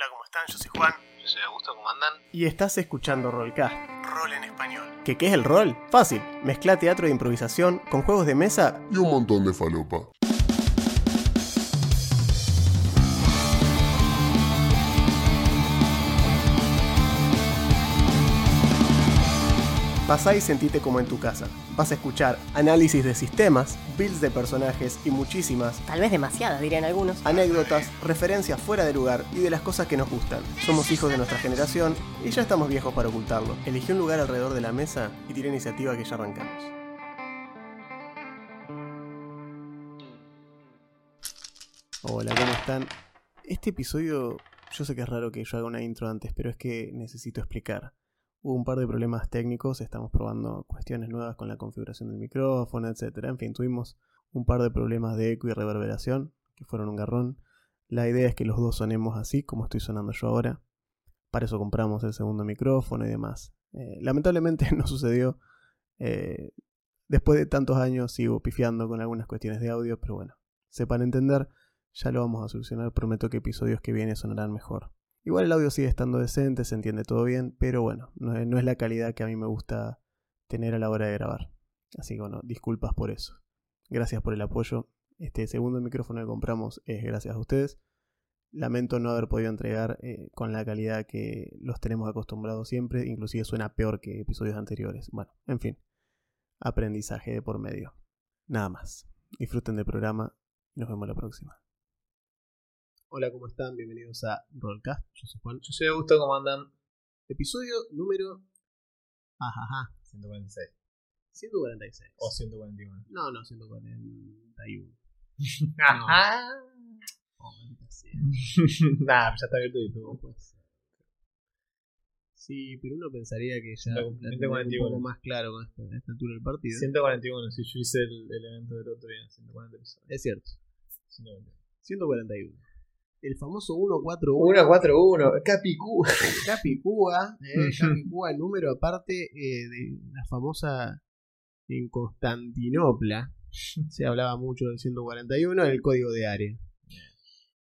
Hola, ¿cómo están? Yo soy Juan. Yo soy Augusto, ¿cómo andan? Y estás escuchando Rollcast. Rol en español. ¿Qué, ¿Qué es el rol? Fácil. Mezcla teatro de improvisación con juegos de mesa y un montón de falopa. Pasá y sentite como en tu casa. Vas a escuchar análisis de sistemas, builds de personajes y muchísimas Tal vez demasiadas, dirían algunos. anécdotas, referencias fuera de lugar y de las cosas que nos gustan. Somos hijos de nuestra generación y ya estamos viejos para ocultarlo. Elegí un lugar alrededor de la mesa y tira iniciativa que ya arrancamos. Hola, ¿cómo están? Este episodio, yo sé que es raro que yo haga una intro antes, pero es que necesito explicar. Hubo un par de problemas técnicos, estamos probando cuestiones nuevas con la configuración del micrófono, etc. En fin, tuvimos un par de problemas de eco y reverberación, que fueron un garrón. La idea es que los dos sonemos así, como estoy sonando yo ahora. Para eso compramos el segundo micrófono y demás. Eh, lamentablemente no sucedió. Eh, después de tantos años sigo pifiando con algunas cuestiones de audio, pero bueno, sepan entender, ya lo vamos a solucionar. Prometo que episodios que vienen sonarán mejor. Igual el audio sigue estando decente, se entiende todo bien, pero bueno, no es, la calidad que a mí me gusta tener a la hora de grabar. Así que bueno, disculpas por eso. Gracias por el apoyo. Este segundo micrófono que compramos es gracias a ustedes. Lamento no haber podido entregar eh, con la calidad que los tenemos acostumbrados siempre, inclusive suena peor que episodios anteriores. Bueno, en fin, aprendizaje de por medio. Nada más. Disfruten del programa y nos vemos la próxima. Hola, ¿cómo están? Bienvenidos a Rollcast. Yo soy Juan. Yo soy Augusto, ¿cómo andan? Episodio número. Ajaja. 146. 146. O 141. No, no, 141. Ajá. Oh, nah, ya está abierto YouTube. puede ser. Sí, pero uno pensaría que ya la 141. tendría un poco más claro con esta, esta altura del partido. 141, si yo hice el, el evento del otro día, 140 episodios. Es cierto. 141. 141. El famoso 141. 141, Capicú. Capicúa, eh, Capicúa, número aparte eh, de la famosa en Constantinopla. Se hablaba mucho del 141, el código de área.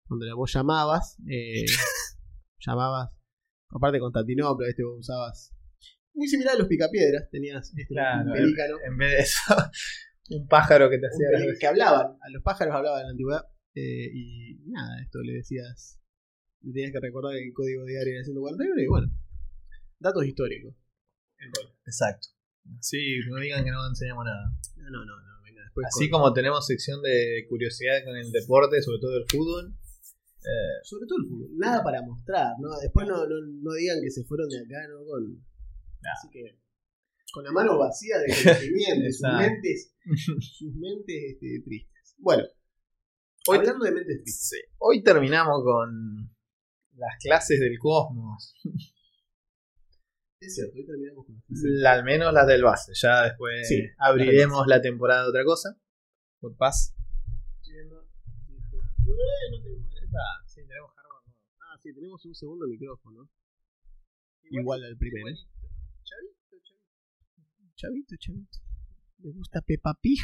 Donde vos llamabas, eh, llamabas, aparte de Constantinopla, este vos usabas. Muy similar a los picapiedras, tenías este, Claro, pelícano. En, en vez de eso, un pájaro que te hacía que hablaban, a los pájaros hablaban en la antigüedad. Eh, y nada, esto le decías, le tenías que recordar el código área del 141 y bueno, datos históricos. Exacto. Sí, no digan que no enseñamos nada. No, no, no, no, venga, después Así con- como tenemos sección de curiosidad con el deporte, sobre todo el fútbol. eh, Sobre todo el fútbol. Nada para mostrar, ¿no? Después no, no, no digan que se fueron de acá, ¿no? Con, Así que. Con la mano vacía de conocimiento, sus mentes, sus mentes este, tristes. Bueno, Hoy- hablando de mentes tristes. sí. Hoy terminamos con las clases del cosmos. Es cierto, hoy terminamos con La- al menos las del base. Ya después Sí, abriremos la temporada de otra cosa. Por paz. Sí, tenemos. Ah, sí, tenemos un segundo micrófono. Igual al primero. Chavito, chavito. Chavito, chavito. Me gusta Peppa Pig.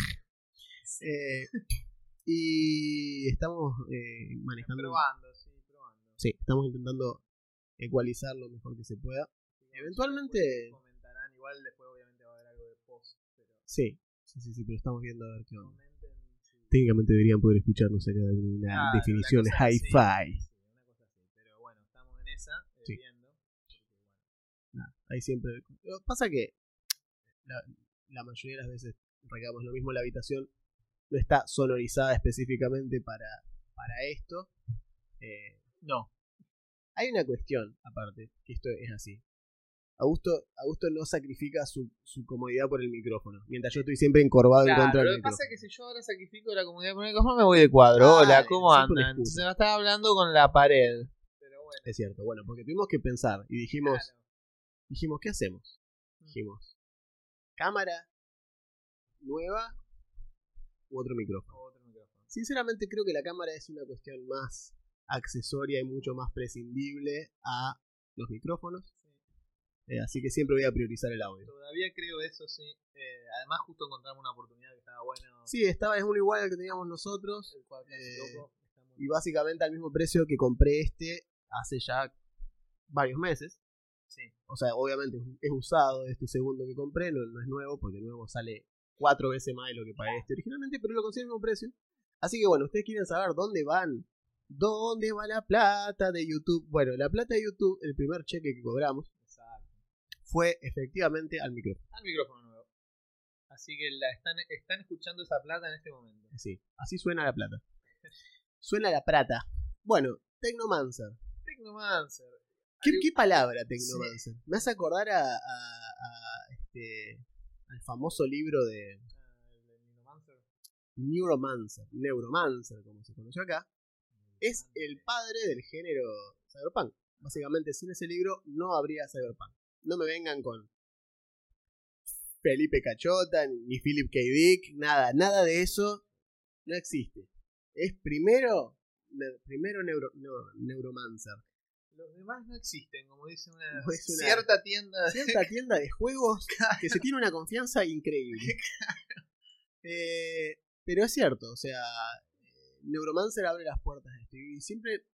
Eh, y estamos eh, manejando. Probando, sí, probando. Sí, estamos intentando ecualizar lo mejor que se pueda. Eventualmente. Comentarán, igual después obviamente va a haber algo de post, pero Sí, sí, sí, sí, pero estamos viendo a ver qué onda. si- Técnicamente deberían poder escucharnos acá de una Claro, definición hi-fi. Sí, una cosa así. Pero bueno, estamos en esa, eh, Sí. viendo. Nada, ahí siempre. Lo que Pasa que la, la mayoría de las veces recabamos lo mismo, la habitación no está sonorizada específicamente para, para esto. Eh, no. Hay una cuestión, aparte, que esto es así. Augusto, Augusto no sacrifica su, su comodidad por el micrófono, mientras yo estoy siempre encorvado en contra lo del que pasa micrófono. es que si yo ahora sacrifico la comunidad con el cosmos, me voy de cuadro. Ah, Hola, ¿cómo andan? Se me estaba hablando con la pared. Pero bueno, Es cierto, bueno, porque tuvimos que pensar y dijimos, claro. dijimos, ¿qué hacemos? Dijimos, cámara nueva u otro micrófono. Otro micrófono. Sinceramente creo que la cámara es una cuestión más accesoria y mucho más prescindible a los micrófonos. Eh, así que siempre voy a priorizar el audio. Todavía creo eso, sí. Eh, además, justo encontramos una oportunidad que estaba bueno. Sí, estaba es uno igual al que teníamos nosotros. El cual Eh, loco. Y básicamente al mismo precio que compré este, hace ya varios meses. Sí. O sea, obviamente es- es usado este segundo que compré, no, no es nuevo, porque el nuevo sale cuatro veces más de lo que pagué este originalmente, pero lo consigo al mismo precio. Así que bueno, ustedes quieren saber dónde van, dónde va la plata de YouTube. Bueno, la plata de YouTube, el primer cheque que cobramos, Exacto. fue efectivamente al micrófono. Al micrófono nuevo. Así que la están, están escuchando esa plata en este momento. Sí, así suena la plata. Suena la plata. Bueno, Tecnomancer. Technomancer. ¿Qué, qué palabra Tecnomancer? Me hace acordar a, a- a, este, al famoso libro de Ah. Neuromancer, Neuromancer, como se conoció acá. Es el padre del género cyberpunk. Básicamente, sin ese libro no habría cyberpunk. No me vengan con Felipe Cachota, ni Philip K. Dick, nada, nada de eso no existe. Es primero, primero neuro, no, Neuromancer. Los demás no existen, como dice una, No es una- cierta tienda. cierta tienda de juegos que se tiene una confianza increíble. Eh, pero es cierto, o sea, eh, Neuromancer abre las puertas de esto. Y siempre,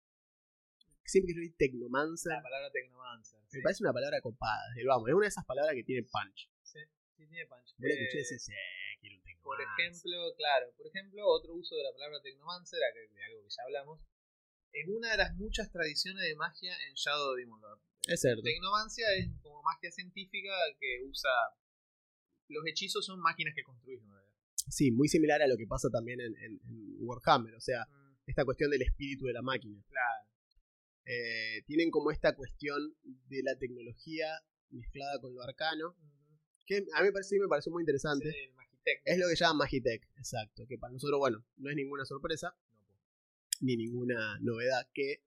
siempre que yo Tecnomancer, La palabra Technomancer. me Sí, parece una palabra copada. vamos, es una de esas palabras que tiene punch. sí, sí tiene punch. La Eh, y decís, eh, quiero un Por Tecnomancer. ejemplo, claro, por ejemplo, otro uso de la palabra Technomancer, acá de algo que ya hablamos, es una de las muchas tradiciones de magia en Shadow Demon Lord. Es cierto. Tecnomancia es como magia científica que usa. Los hechizos son máquinas que construís, ¿no? Sí, muy similar a lo que pasa también en, en- en Warhammer, o sea, Mm, esta cuestión del espíritu de la máquina. claro. Eh, tienen como esta cuestión de la tecnología mezclada con lo arcano, que a mí me parece, me pareció muy interesante. Sí, el Magitech. Es lo que llaman Magitech, exacto. Que para nosotros, bueno, no es ninguna sorpresa. Ni ninguna novedad, que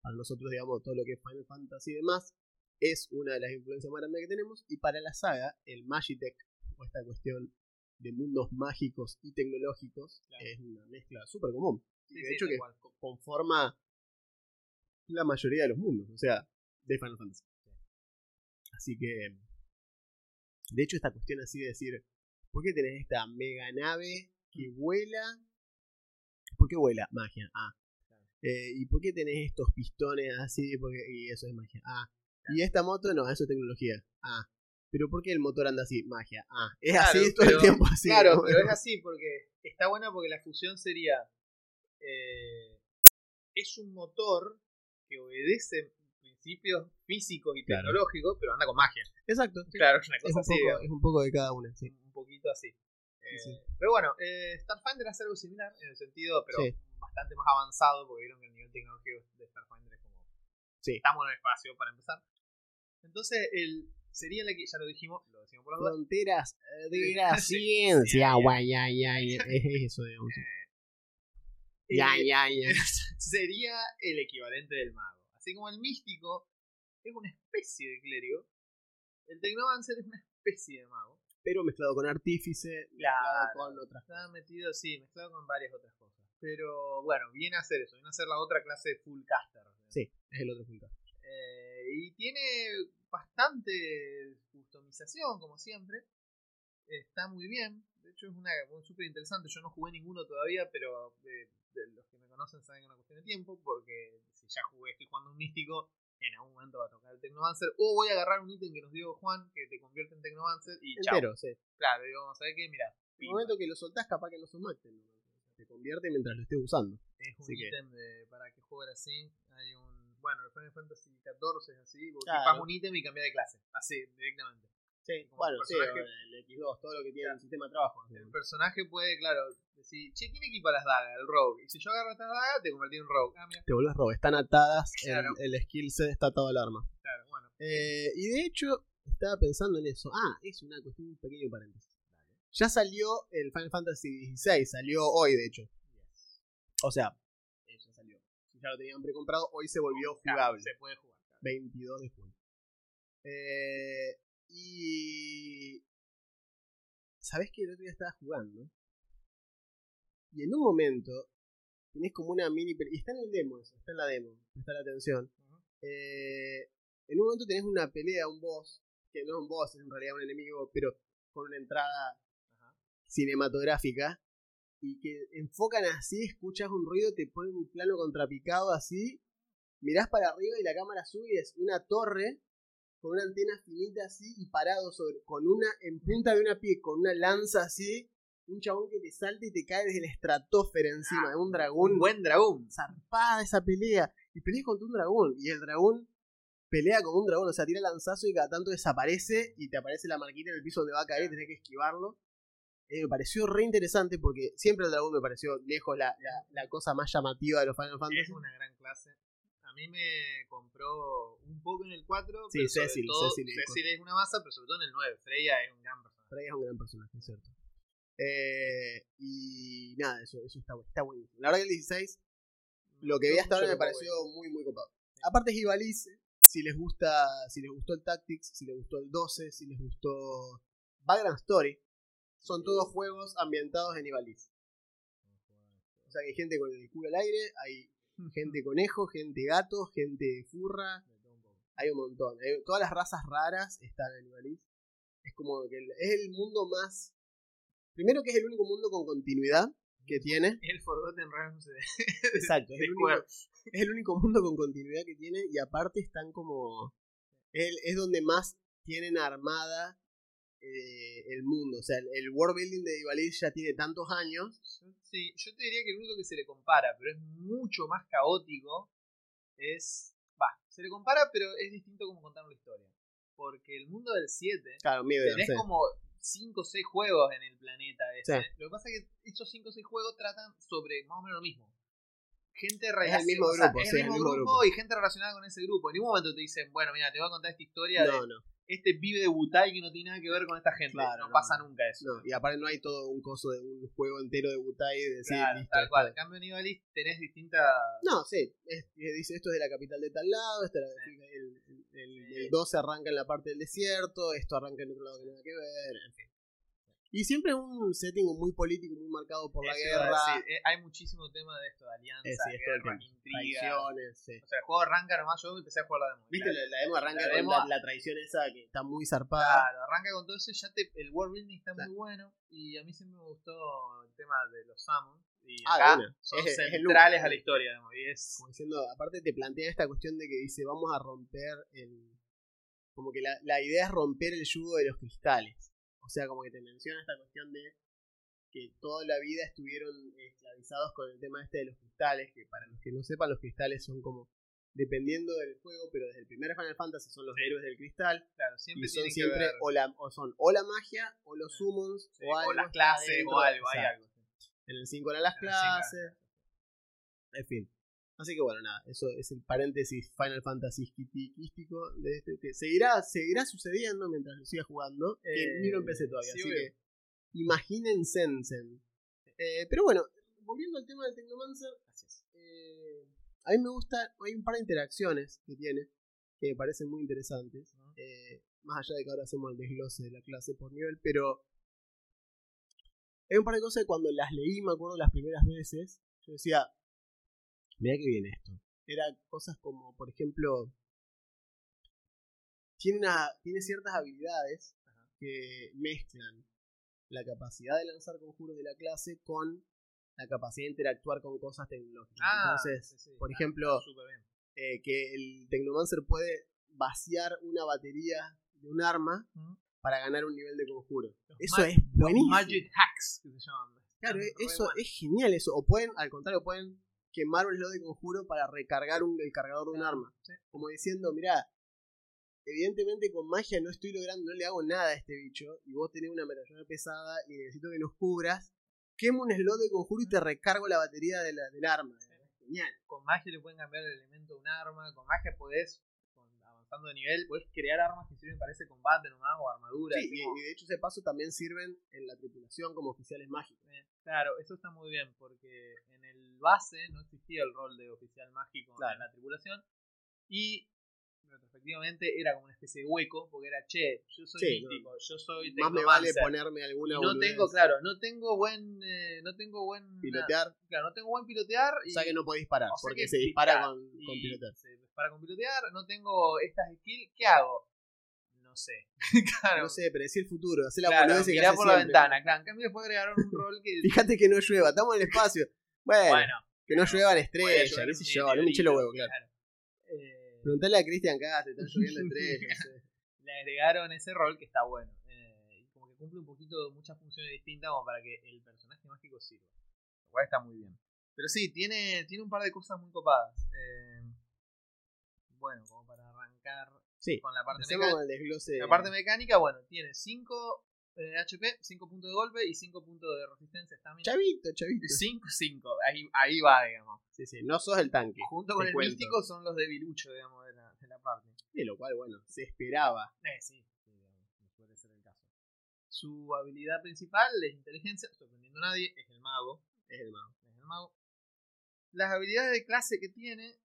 para nosotros, digamos, todo lo que es Final Fantasy y demás, es una de las influencias más grandes que tenemos. Y para la saga, el Magitech, o esta cuestión de mundos mágicos y tecnológicos, Claro. es una mezcla súper común. Sí, Y de sí, hecho, que co- conforma la mayoría de los mundos, o sea, de Final Fantasy. Así que, de hecho, esta cuestión así de decir, ¿por qué tenés esta mega nave que vuela? ¿Por qué vuela? Magia. Ah. Eh, ¿Y por qué tenés estos pistones así? Porque, y eso es magia. Ah. Y esta moto no, eso es tecnología. Ah. Pero ¿por qué el motor anda así? Magia. Ah. Es Claro, así todo el tiempo así. claro, ¿no? pero es así porque está buena porque la fusión sería. eh, es un motor que obedece principios físicos y Claro. tecnológicos, pero anda con magia. Exacto. Claro, es una Es cosa un, así. poco, es un poco de cada una, sí. un poquito así. Eh, sí. Pero bueno, eh, Starfinder hace algo similar en el sentido, pero Sí. bastante más avanzado, porque vieron que el nivel tecnológico de Starfinder es como. Sí. Estamos en el espacio para empezar. Entonces, el sería el que ya lo dijimos, lo decimos por las. Fronteras eh, de la ciencia, guay, ya, ya. Es eso, digamos. sí. Ya, Eh, ya, ya. sería el equivalente del mago. Así como el místico es una especie de clérigo, el Tecnomancer es una especie de mago. Pero mezclado con artífice, mezclado Claro. con otras Está metido, sí, mezclado con varias otras cosas. Pero bueno, viene a hacer eso, viene a hacer la otra clase de full caster. Sí, es el otro punto. Eh, y tiene bastante customización, como siempre. Está muy bien. De hecho, es una súper interesante. Yo no jugué ninguno todavía, pero de los que me conocen saben que es una cuestión de tiempo. Porque si ya jugué, estoy jugando un místico, en algún momento va a tocar el Tecnomancer. O voy a agarrar un ítem que nos dio Juan, que te convierte en Tecnomancer. Y chao. Entero, sí. Claro, digo, vamos a ver qué, mira. En el momento que lo soltás, capaz que no sos Mac. Se convierte mientras lo estés usando. Es un que- ítem de, para que juegue así. Hay un. Bueno, el Final Fantasy XIV es así. Vos Claro. un ítem y cambias de clase. Así, directamente. Sí, Como bueno, sí, personaje. el X2, todo lo que tiene el sistema de trabajo. El personaje puede, claro, decir, che, ¿quién equipa las dagas? El rogue. Y si yo agarro esta daga, te convertí en un rogue. Ah. Te volvés robo, están atadas, el- Claro. el, skill set está atado al arma. Claro, bueno. Eh, y de hecho, estaba pensando en eso. Ah, es una cuestión, un pequeño paréntesis. Ya salió el Final Fantasy XVI, salió hoy de hecho. O sea, eh, ya salió. Si ya lo tenían precomprado, hoy se volvió Claro, jugable. se puede jugar. claro. 22 de junio. Eh, y. ¿Sabés que el otro día estaba jugando? Y en un momento tenés como una mini. Y está en el demo eso, está en la demo, presta la atención. Eh, en un momento tenés una pelea, un boss, que no es un boss, es en realidad un enemigo, pero con una entrada cinematográfica. Y que enfocan así, escuchas un ruido, te ponen un plano contrapicado así. mirás para arriba y la cámara sube y es una torre con una antena finita así y parado sobre, con una, en punta de una pie, con una lanza así, un chabón que te salta y te cae desde la estratosfera encima de un dragón. Un buen dragón. zarpada esa pelea. Y peleas contra un dragón. Y el dragón pelea como un dragón. O sea, tira lanzazo y cada tanto desaparece y te aparece la marquita en el piso donde va a caer y tenés que esquivarlo. Eh, me pareció re interesante porque siempre el dragón me pareció lejos la, la, la cosa más llamativa de los Final Fantasy. Es una gran clase. A mí me compró un poco en el 4. Sí, pero Cecil, todo- Cecil es- Cecil es una masa, pero sobre todo en el 9. Freya es un gran personaje. Freya es un gran personaje, es cierto. Eh, y nada, eso, eso está, está buenísimo. La verdad que el 16, lo que vi hasta ahora me pareció muy, muy copado. Aparte es Ivalice, si les gusta, si les gustó el Tactics, si les gustó el 12, si les gustó Background Story, son todos juegos ambientados en Ivalice. O sea que hay gente con el culo al aire, hay gente conejo, gente gato, gente furra, hay un montón. Hay- todas las razas raras están en Ivalice. Es como que el- es el mundo más. Primero que es el único mundo con continuidad que tiene. El Forgotten Realms de, Exacto, es el, único, Square. es el único mundo con continuidad que tiene y aparte están como... Es donde más tienen armada eh, el mundo. O sea, el, el world building de Ivalice ya tiene tantos años. Sí, yo te diría que el único que se le compara, pero es mucho más caótico, es. Va, se le compara, pero es distinto como contar la historia. Porque el mundo del 7, Claro, tenés como 5 o 6 juegos en el planeta ese. Sí. Lo que pasa es que esos 5 o 6 juegos tratan sobre más o menos lo mismo. Gente Es el relacion- mismo o sea, grupo, es sí, el mismo grupo, y gente relacionada con ese grupo. En ningún momento te dicen, bueno, mira, te voy a contar esta historia de No, no, este pibe de Butai que no tiene nada que ver con esta gente. Claro, no, no, pasa no. nunca eso. no. Y aparte no hay todo un coso de un juego entero de Butai de decir, Claro, listo, tal cual. En cambio, en Ivalice tenés distintas. No, sí. es- dice esto es de la capital de tal lado, esto era de- el, el, el- el 12 arranca en la parte del desierto, esto arranca en otro lado que nada que ver, en fin. Y siempre es un setting muy político, muy marcado por la guerra, decir, eh, hay muchísimo tema de esto, de alianza, Eh, sí, es guerras, tiempo. intrigas. sí. O sea, el juego arranca nomás, yo empecé a jugar la demo. ¿Viste? La, la demo arranca la con demo- la, la traición esa que está muy zarpada. Claro, arranca con todo eso y ya te, el world building está Claro. muy bueno. Y a mí siempre me gustó el tema de los summons. Y Ah, acá una. son Es- centrales a la historia. digamos, Y es. Como diciendo, aparte te plantea esta cuestión de que dice, vamos a romper el... Como que la, la idea es romper el yugo de los cristales. O sea, como que te menciona esta cuestión de que toda la vida estuvieron esclavizados con el tema este de los cristales, que para los que no sepan, los cristales son como, dependiendo del juego, pero desde el primer Final Fantasy son los héroes del cristal, Claro, y siempre son que siempre ver. o, la, o son o la magia, o los summons, sí, o algo. las está clases o algo, hay algo. En el 5 eran las En el cinco eran las clases. En fin. Así que bueno, nada, eso es el paréntesis Final Fantasy quístico de este que seguirá, seguirá sucediendo mientras lo siga jugando. que Eh, ni lo empecé todavía, sí, así que imaginen Sensen. Eh, pero bueno, volviendo al tema del Technomancer, eh, a mí me gusta, hay un par de interacciones que tiene que me parecen muy interesantes. eh, más allá de que ahora hacemos el desglose de la clase por nivel, pero hay un par de cosas que cuando las leí, me acuerdo las primeras veces, yo decía, mira que viene esto. Era cosas como, por ejemplo, tiene, una, tiene ciertas habilidades que mezclan la capacidad de lanzar conjuros de la clase con la capacidad de interactuar con cosas tecnológicas. Ah, Entonces, sí, sí, por ejemplo, bien. eh, que el Technomancer puede vaciar una batería de un arma para ganar un nivel de conjuro. Los Eso es buenísimo. Magic hacks, que se llaman. Claro, re eso es genial eso. O pueden, al contrario, pueden quemar un slot de conjuro para recargar un, el cargador de un arma. Sí. Como diciendo, mira, evidentemente con magia no estoy logrando, no le hago nada a este bicho, y vos tenés una metralleta pesada y necesito que nos cubras, quemo un slot de conjuro y te recargo la batería de la- del arma. Genial. Con magia le pueden cambiar el elemento de un arma. Con magia podés, con- avanzando de nivel, podés crear armas que sirven para ese combate nomás o armadura. Sí, y, como- y de hecho ese paso también sirven en la tripulación como oficiales mágicos. Claro, eso está muy bien, porque en el base no existía el rol de oficial mágico Claro. en la tripulación. Y retrospectivamente era como una especie de hueco, porque era, che, yo soy Sí, místico, yo soy Más me vale ponerme alguna no tengo, claro, no tengo buen, eh, no tengo buen pilotear, claro, no tengo buen pilotear o y sea que no puede disparar, o sea porque que se dispara con, con pilotear. se dispara con pilotear, no tengo estas skills, ¿qué hago? No sé. claro. No sé, predecir el futuro, hacer la claro, que hace por la siempre. ventana, claro. En cambio después agregaron un rol que Fíjate que no llueva, estamos en el espacio. Bueno, bueno, que no lluevan puede estrellas, llover qué sé yo, no me los huevos, meteorito, claro. Eh, Preguntale a Cristian Cast, están lloviendo estrellas. le agregaron ese rol que está bueno. Eh, y como que cumple un poquito muchas funciones distintas como para que el personaje mágico sirva. Lo cual está muy bien. Pero sí, tiene, tiene un par de cosas muy copadas. Eh, bueno, como para arrancar Sí, con la parte mecánica. el desglose. La parte mecánica, bueno, tiene 5 HP, 5 puntos de golpe y 5 puntos de resistencia estamina. Chavito, chavito. 5, 5. Ahí, ahí va, digamos. Sí, sí, no sos el tanque. Junto con el cuento. místico son los debiluchos, digamos, de la, de la parte. De lo cual, bueno, se esperaba. Eh, sí, suele ser el caso. Su habilidad principal es inteligencia, sorprendiendo a nadie, es el mago. Es el mago. Es el mago. Las habilidades de clase que tiene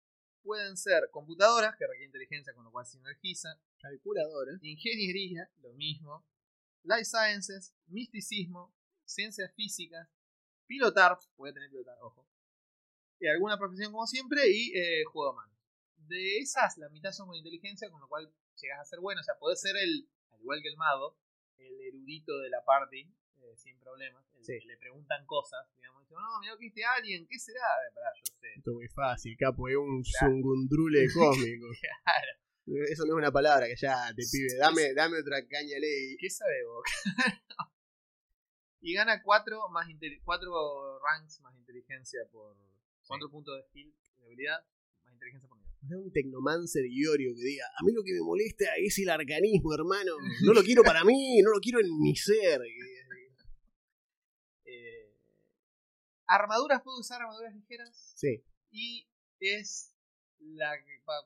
pueden ser computadoras, que requieren inteligencia, con lo cual sinergiza, Calculadora. ingeniería, lo mismo, life sciences, misticismo, ciencias físicas, pilotar, puede tener pilotar, ojo, y alguna profesión como siempre, y eh, juego de manos. De esas, la mitad son con inteligencia, con lo cual llegas a ser bueno, o sea, podés ser el, al igual que el mago, el erudito de la party, eh, sin problemas, el Sí. que le preguntan cosas, digamos, no, mira que este alien, ¿qué será? Pará, yo sé. Esto es muy fácil, capo, es un Claro. zungundrule cósmico. Claro, Eso no es una palabra que ya te pibe. Dame, dame otra caña ley. ¿qué sabe vos? y gana 4 más cuatro ranks más inteligencia por 4 puntos de skill de habilidad más inteligencia por nivel. Es un tecnomancer iorio que diga, a mí lo que me molesta es el arcanismo, hermano. No lo quiero para mí, no lo quiero en mi ser. Eh, armaduras puede usar armaduras ligeras Sí, y es la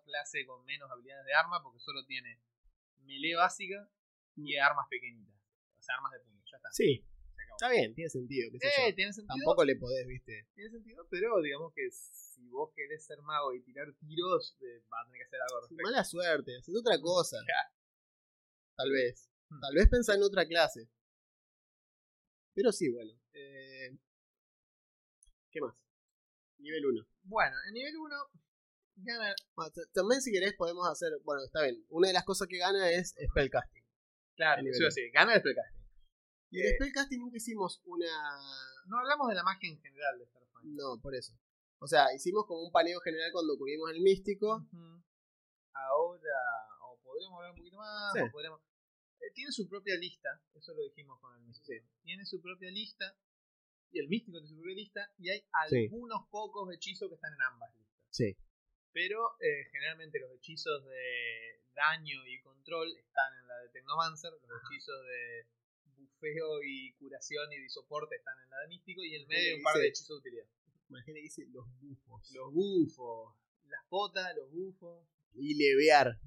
clase con menos habilidades de arma porque solo tiene melee básica y armas pequeñitas. O sea, armas de puño. Ya está. sí. Está bien, tiene sentido. qué yo. Eh, tiene sentido. Tampoco le podés, viste. Tiene sentido, pero digamos que si vos querés ser mago y tirar tiros, eh, vas a tener que hacer algo al respecto. Mala suerte, haces otra cosa. Ya. Tal vez. Hmm. Tal vez pensá en otra clase. Pero sí, bueno. Eh, ¿Qué más? Nivel 1. Bueno, en nivel 1 gana. También si querés podemos hacer... Bueno, está bien. Una de las cosas que gana es Spellcasting. Claro, eso sí, gana el spellcasting. Y en Eh. Spellcasting nunca hicimos una... No hablamos de la magia en general de Starfinder. No, por eso. O sea, hicimos como un paneo general cuando cubrimos el místico. Ahora, o podríamos hablar un poquito más, Sí. o eh, tiene su propia lista, eso lo dijimos con el místico. Tiene su propia lista, y el místico tiene su propia lista, y hay Sí. algunos pocos hechizos que están en ambas listas. Sí. Pero eh, generalmente los hechizos de daño y control están en la de Tecnomancer, los hechizos de bufeo y curación y de soporte están en la de místico, y en el medio hay un par de hechizos de utilidad. Imagínate que dice los bufos. Los bufos, las potas, los bufos. Y levear.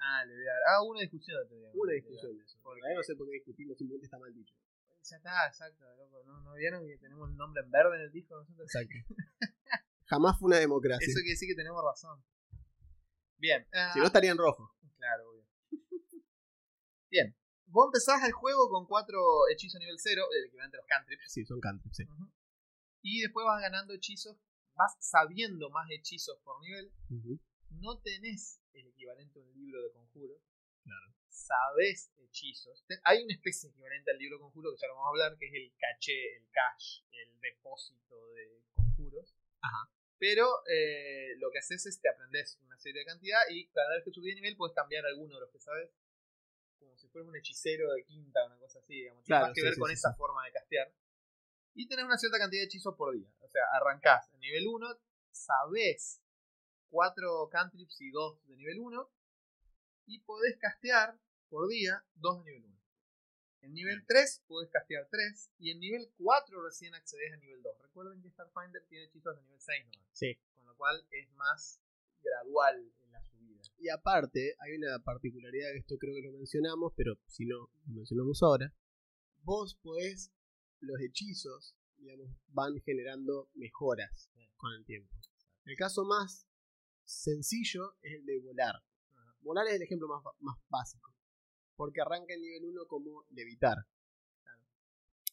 Ah, le voy a dar. Ah, una discusión. Una discusión de eso. Porque no sé por qué discutimos, simplemente está mal dicho. Ya está, exacto, loco. ¿No, ¿No vieron que tenemos el nombre en verde en el disco nosotros? Exacto. Jamás fue una democracia. Eso quiere decir que tenemos razón. Bien. ah, Si no estaría en rojo. Claro, obvio. Bien. Vos empezás el juego con cuatro hechizos nivel 0, el equivalente a los cantrips. Sí, son cantrips, sí. Ujú. Y después vas ganando hechizos, vas sabiendo más hechizos por nivel. Ujú. No tenés el equivalente a un libro de conjuros. Claro. Sabés hechizos. Hay una especie equivalente al libro de conjuros que ya lo vamos a hablar, que es el caché, el cache, el depósito de conjuros. Ajá. Pero eh, lo que haces es te aprendes una serie de cantidad y cada vez que subís de nivel puedes cambiar alguno de los que sabes. Como si fueras un hechicero de quinta o una cosa así, digamos. Tiene Claro, más que ver sí, con sí, esa forma de castear. Y tenés una cierta cantidad de hechizos por día. O sea, arrancás en nivel 1, sabés 4 cantrips y 2 de nivel 1. Y podés castear por día 2 de nivel 1. En nivel 3 podés castear 3. Y en nivel 4 recién accedes a nivel 2. Recuerden que Starfinder tiene hechizos de nivel 6 nomás. Sí. Con lo cual es más gradual en la subida. Y aparte, hay una particularidad que esto creo que lo mencionamos, pero si no, lo mencionamos ahora. Vos podés, los hechizos, digamos, van generando mejoras con el tiempo. El caso más sencillo es el de volar. Volar es el ejemplo más, más básico. Porque arranca en nivel 1 como levitar.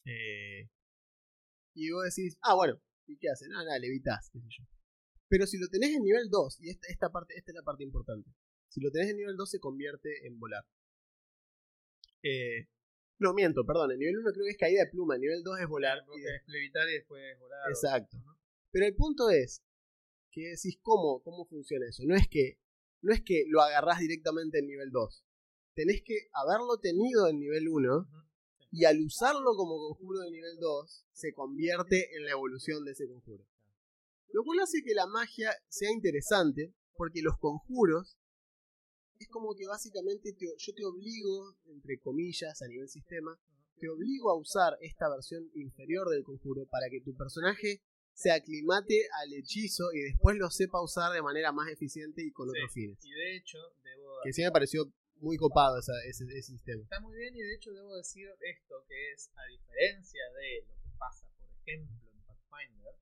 Eh, y vos decís, ah, bueno, ¿y qué hace? Nada, nada, levitas, qué sé yo. Pero si lo tenés en nivel 2, y esta, esta, parte, esta es la parte importante. Si lo tenés en nivel 2 se convierte en volar. Eh, no, miento, perdón. En nivel 1 creo que es caída de pluma. En nivel 2 es volar. y de- Es levitar y después volar. Exacto. Pero el punto es que decís, ¿cómo, ¿cómo funciona eso? No es que no es que lo agarrás directamente en nivel 2. Tenés que haberlo tenido en nivel 1 Ujú. y al usarlo como conjuro de nivel 2 se convierte en la evolución de ese conjuro. Lo cual hace que la magia sea interesante porque los conjuros es como que básicamente te- yo te obligo, entre comillas, a nivel sistema, te obligo a usar esta versión inferior del conjuro para que tu personaje se aclimate al hechizo y después lo sepa usar de manera más eficiente y con Sí. otros fines. Y de hecho, debo Que sí me pareció muy copado esa- ese, ese sistema. Está muy bien y de hecho debo decir esto, que es a diferencia de lo que pasa, por ejemplo, en Pathfinder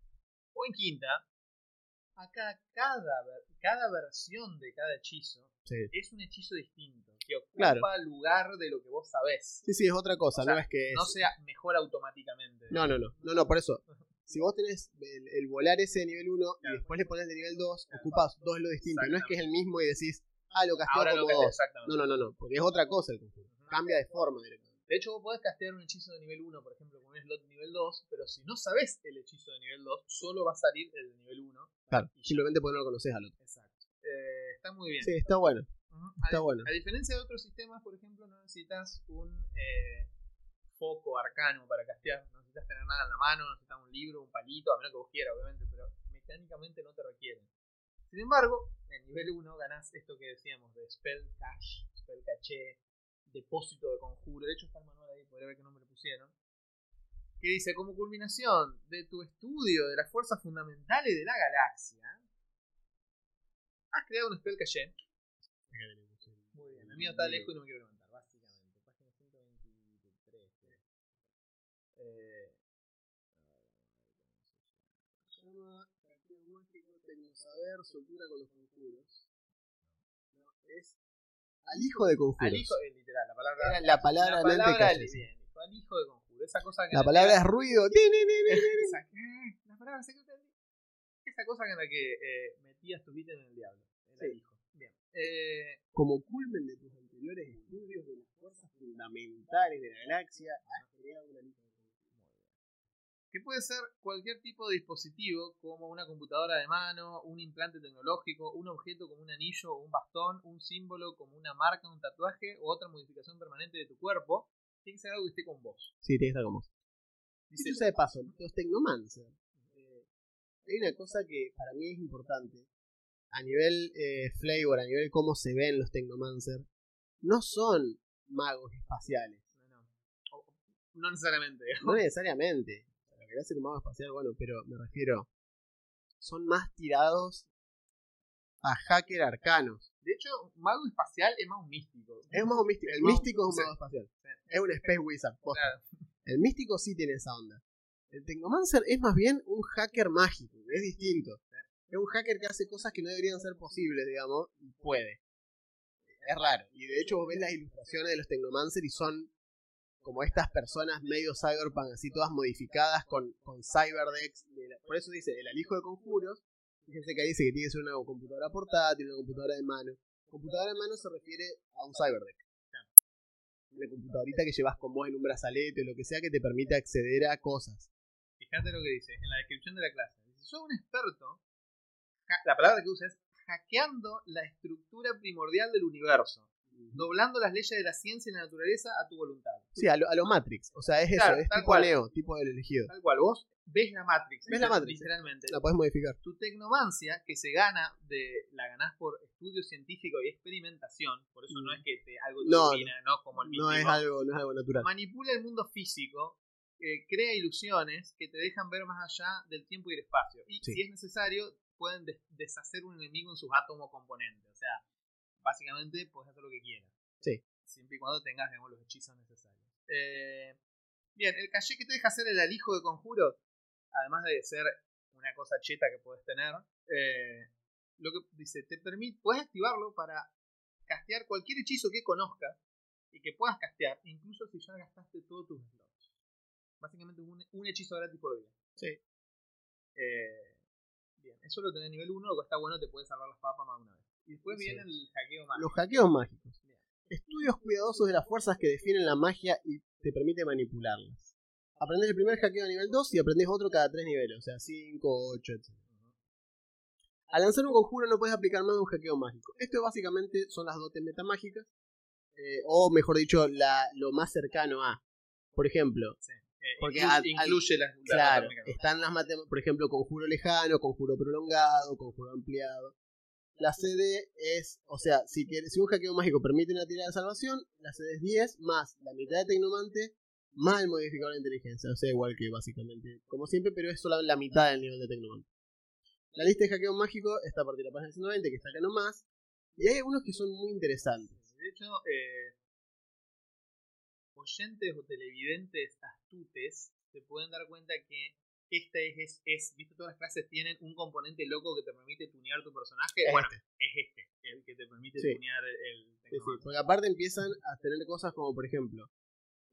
o en Quinta, acá cada, cada versión de cada hechizo Sí. es un hechizo distinto, que ocupa Claro. lugar de lo que vos sabés. sí, sí, es otra cosa, O sea, no es que es... No sea mejor automáticamente. No, no, no, no, no, por eso. Si vos tenés el, el volar ese de nivel 1 Claro. y después le pones de nivel 2, Claro. ocupas dos lo distinto. No es que es el mismo y decís, ah, lo casteo Ahora lo como que dos. exactamente. No, no, no, no, porque es otra cosa el conjuro. Cambia de forma directamente. De hecho, vos podés castear un hechizo de nivel 1, por ejemplo, con un slot nivel 2, pero si no sabés el hechizo de nivel 2, solo va a salir el de nivel 1. Claro, simplemente porque no lo conoces al otro. Exacto. Eh, está muy bien. Sí, está bueno. Está a, bueno. a diferencia de otros sistemas, por ejemplo, no necesitas un eh, foco arcano para castear, no necesitas tener nada en la mano, no necesitas un libro, un palito, a menos que vos quieras, obviamente, pero mecánicamente no te requieren. Sin embargo, en nivel 1 ganás esto que decíamos de Spell Cache, Spell Caché, depósito de conjuro. De hecho, está el manual ahí, podría ver qué nombre pusieron. Que dice: Como culminación de tu estudio de las fuerzas fundamentales de la galaxia, has creado un Spell Caché muy bien, el mío está lejos y no me quiero levantar, básicamente. Página 123. creo. Eh, Se llama Castillo Tecnosaber, Soltura con los conjuros. No, es al hijo de conjuros. al hijo, eh, literal, la palabra. Era la palabra la palabra sí. bien, al hijo de conjuro. Esa cosa que La palabra es ruido. Esa, eh, la palabra secreta Esa cosa en la que eh, metías tu ítem en el diablo. Era el hijo. Bien. Eh, Como culmen de tus anteriores estudios de las fuerzas fundamentales de la galaxia, has creado una lista que puede ser cualquier tipo de dispositivo, como una computadora de mano, un implante tecnológico, un objeto como un anillo o un bastón, un símbolo como una marca, un tatuaje o otra modificación permanente de tu cuerpo. Tiene que ser algo que esté con vos. Sí, tiene que estar como vos. Dice, Dicho sea de paso, los Technomancer. eh, hay una cosa que para mí es importante. A nivel eh, flavor, a nivel cómo se ven los Technomancer, no son magos espaciales. no, no. O- no necesariamente. No necesariamente. O sea, Lo que hace un mago espacial, bueno, pero me refiero. Son más tirados a hacker arcanos. De hecho, mago espacial es más un místico. Es un mago místico. El místico es un mago espacial. Es un Space Wizard. Claro. El místico sí tiene esa onda. El Technomancer es más bien un hacker mágico, es distinto. Es un hacker que hace cosas que no deberían ser posibles, digamos, y puede. Es raro. Y de hecho vos ves las ilustraciones de los Technomancer y son como estas personas medio cyberpunk, así todas modificadas con, con cyberdex. Por eso dice, el alijo de conjuros. Fíjense que ahí dice que tiene que ser una computadora portátil, una computadora de mano. Computadora de mano se refiere a un cyberdeck. Una computadorita que llevas con vos en un brazalete o lo que sea que te permita acceder a cosas. Fíjate lo que dice en la descripción de la clase. Dice, soy un experto. la palabra que usa es hackeando la estructura primordial del universo, doblando las leyes de la ciencia y la naturaleza a tu voluntad. Sí, a lo, a lo Matrix. O sea, es Claro, eso, es tal tipo cual. Neo, tipo del elegido. Tal cual, vos ves la Matrix. Ves la Matrix, Literalmente. La podés modificar. Tu tecnomancia, que se gana de. la ganás por estudio científico y experimentación. Por eso no es que te, algo te No, domina, no, como el No es algo, no es algo natural. manipula el mundo físico, eh, crea ilusiones que te dejan ver más allá del tiempo y el espacio. Y Sí. si es necesario, pueden des- deshacer un enemigo en sus átomos componentes. O sea, básicamente puedes hacer lo que quieras. Sí. Siempre y cuando tengas digamos, los hechizos necesarios. Eh, bien, el caché que te deja hacer el alijo de conjuros, además de ser una cosa cheta que puedes tener, eh, lo que dice, te permite, puedes activarlo para castear cualquier hechizo que conozcas y que puedas castear, incluso si ya gastaste todos tus slots. Básicamente un, un hechizo gratis por día. Sí. Eh, bien, eso lo tenés nivel 1, lo que está bueno, te puedes salvar las papas más de una vez. Y después Sí. viene el hackeo más. Los hackeos mágicos. Bien. Estudios cuidadosos de las fuerzas que definen la magia y te permite manipularlas. Aprendés el primer hackeo a nivel 2 y aprendés otro cada 3 niveles, o sea, 5, 8, etc. Al lanzar un conjuro no puedes aplicar más de un hackeo mágico. Esto básicamente son las dotes metamágicas. eh, o mejor dicho, la, lo más cercano a. Por ejemplo, Eh, Porque al- al- incluye las, claro, están las matemáticas, por ejemplo, conjuro lejano, conjuro prolongado, conjuro ampliado. La CD es, o sea, si, quer- si un hackeo mágico permite una tirada de salvación, la CD es 10 más la mitad de Tecnomante más el modificador de inteligencia. O sea, igual que básicamente, como siempre, pero es solo la mitad del nivel de Tecnomante. La lista de hackeo mágico está a partir de la página 120, que está acá nomás. Y hay algunos que son muy interesantes. De hecho, eh, oyentes o televidentes astutes se pueden dar cuenta que este es, es, es- viste, todas las clases tienen un componente loco que te permite tunear tu personaje. Es bueno, este. es este, el que te permite Sí. tunear el Sí, porque aparte empiezan a tener cosas como, por ejemplo,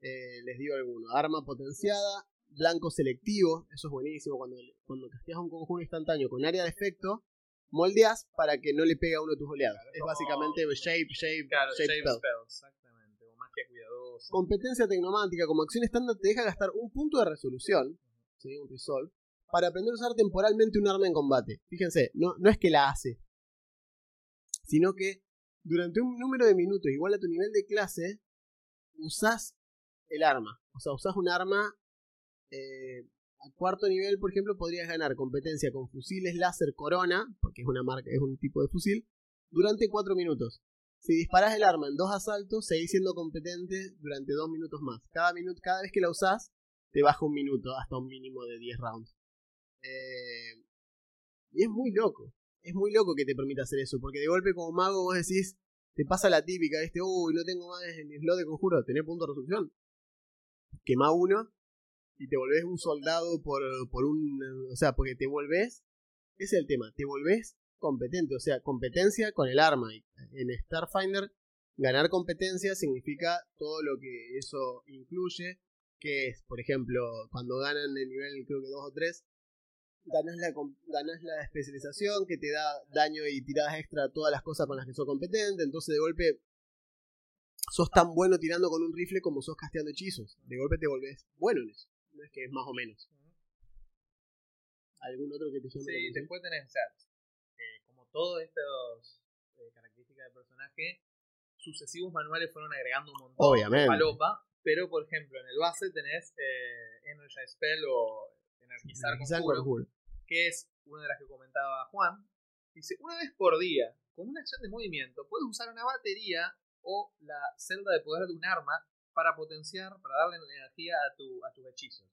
eh, les digo alguno, arma potenciada, blanco selectivo, eso es buenísimo, cuando, cuando casteas un conjuro instantáneo con área de efecto, moldeas para que no le pegue a uno de tus oleados. es como- básicamente shape, shape, Claro, shape spell. Spell, exactamente. O magia cuidadosa. Competencia tecnomántica como acción estándar te deja gastar un punto de resolución, un resolve, para aprender a usar temporalmente un arma en combate. Fíjense, no, no es que la hace, sino que durante un número de minutos igual a tu nivel de clase, usás el arma. O sea, usás un arma eh, a cuarto nivel, por ejemplo, podrías ganar competencia con fusiles láser corona, porque es una marca, es un tipo de fusil, durante 4 minutos. Si disparas el arma en dos asaltos, seguís siendo competente durante 2 minutos más. Cada, minuto, cada vez que la usás, te baja un minuto hasta un mínimo de 10 rounds. Eh, y es muy loco. Es muy loco que te permita hacer eso, porque de golpe como mago vos decís, te pasa la típica, este, uy, no tengo más el slot de conjuro, tenés punto de resolución. Quema uno y te volvés un soldado por, por un... O sea, porque te volvés... Ese es el tema, te volvés competente, o sea, competencia con el arma. En Starfinder, ganar competencia significa todo lo que eso incluye, que es, por ejemplo, cuando ganan el nivel creo que 2 o 3, ganas la, la especialización que te da daño y tiradas extra a todas las cosas con las que sos competente, entonces de golpe sos tan bueno tirando con un rifle como sos casteando hechizos. De golpe te volvés bueno en eso. No es que es más o menos. ¿Algún otro que te llame la Sí, después tenés, o sea, eh, como todas estas eh, características de personaje, sucesivos manuales fueron agregando un montón Obviamente. de palopa, pero por ejemplo en el base tenés eh, Energize Spell o Energizar Quizá Conjuro, conjuro. que es una de las que comentaba Juan. Dice, una vez por día, con una acción de movimiento, puedes usar una batería o la celda de poder de un arma para potenciar, para darle energía a, tu, a tus hechizos.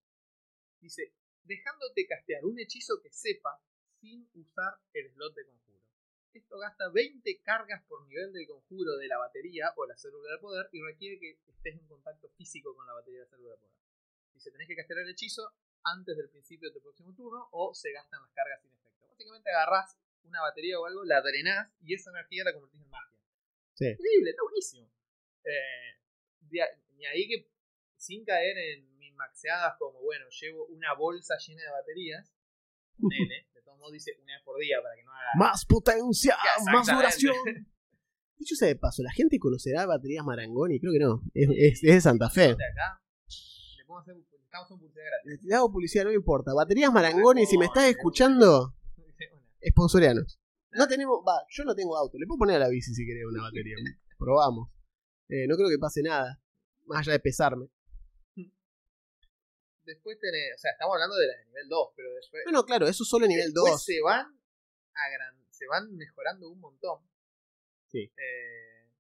Dice, dejándote castear un hechizo que sepa sin usar el slot de conjuro. Esto gasta 20 cargas por nivel del conjuro de la batería o la célula de poder y requiere que estés en contacto físico con la batería de la célula de poder. Dice, tenés que castear el hechizo antes del principio de tu próximo turno o se gastan las cargas sin efecto. Básicamente agarrás una batería o algo, la drenás y esa energía la convertís en magia. Sí. Increíble, está buenísimo. Eh, ni ahí que sin caer en mis maxeadas como, bueno, llevo una bolsa llena de baterías, nene, todos modos dice una vez por día para que no haga... Más potencia, más duración. Dicho sea de paso, ¿la gente conocerá baterías Marangoni? Creo que no. Es, es- es de Santa Fe. Acá, le podemos hacer, haciendo publicidad gratis. Le hago publicidad, no me importa. Baterías Marangoni, si me estás escuchando, sponsorianos. No tenemos, va, yo no tengo auto. Le puedo poner a la bici si querés una batería. Probamos. Eh, no creo que pase nada. Más allá de pesarme. Después tenés, o sea, estamos hablando de las de nivel 2, pero después, No, no, claro, eso solo nivel después 2. se van agran- se van mejorando un montón. Sí. Eh,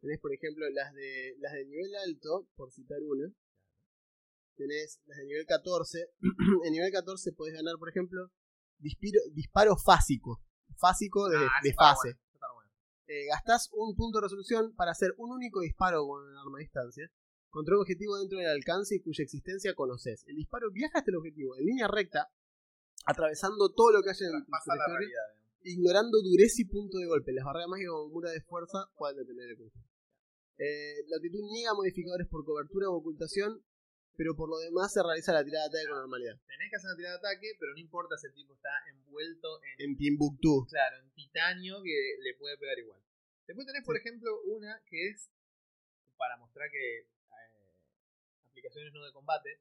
Tenés, por ejemplo, las de las de nivel alto, por citar una. Tenés las de nivel 14. en nivel 14 podés ganar, por ejemplo, dispiro- disparo fásico. Fásico de, ah, de fase. bueno. Eh, gastás un punto de resolución para hacer un único disparo con un arma a distancia contra un objetivo dentro del alcance y cuya existencia conoces. El disparo viaja hasta el objetivo en línea recta, atravesando todo lo que haya en realidad. digamos. ignorando dureza y punto de golpe. Las barreras mágicas como mura de fuerza pueden detener el conjuro. Eh, la actitud niega modificadores por cobertura o ocultación, pero por lo demás se realiza la tirada de ataque con normalidad. Tenés que hacer una tirada de ataque, pero no importa si el tipo está envuelto en, En Timbuktu. claro, en titanio que le puede pegar igual. Después tenés, por ejemplo, una que es para mostrar que aplicaciones no de combate.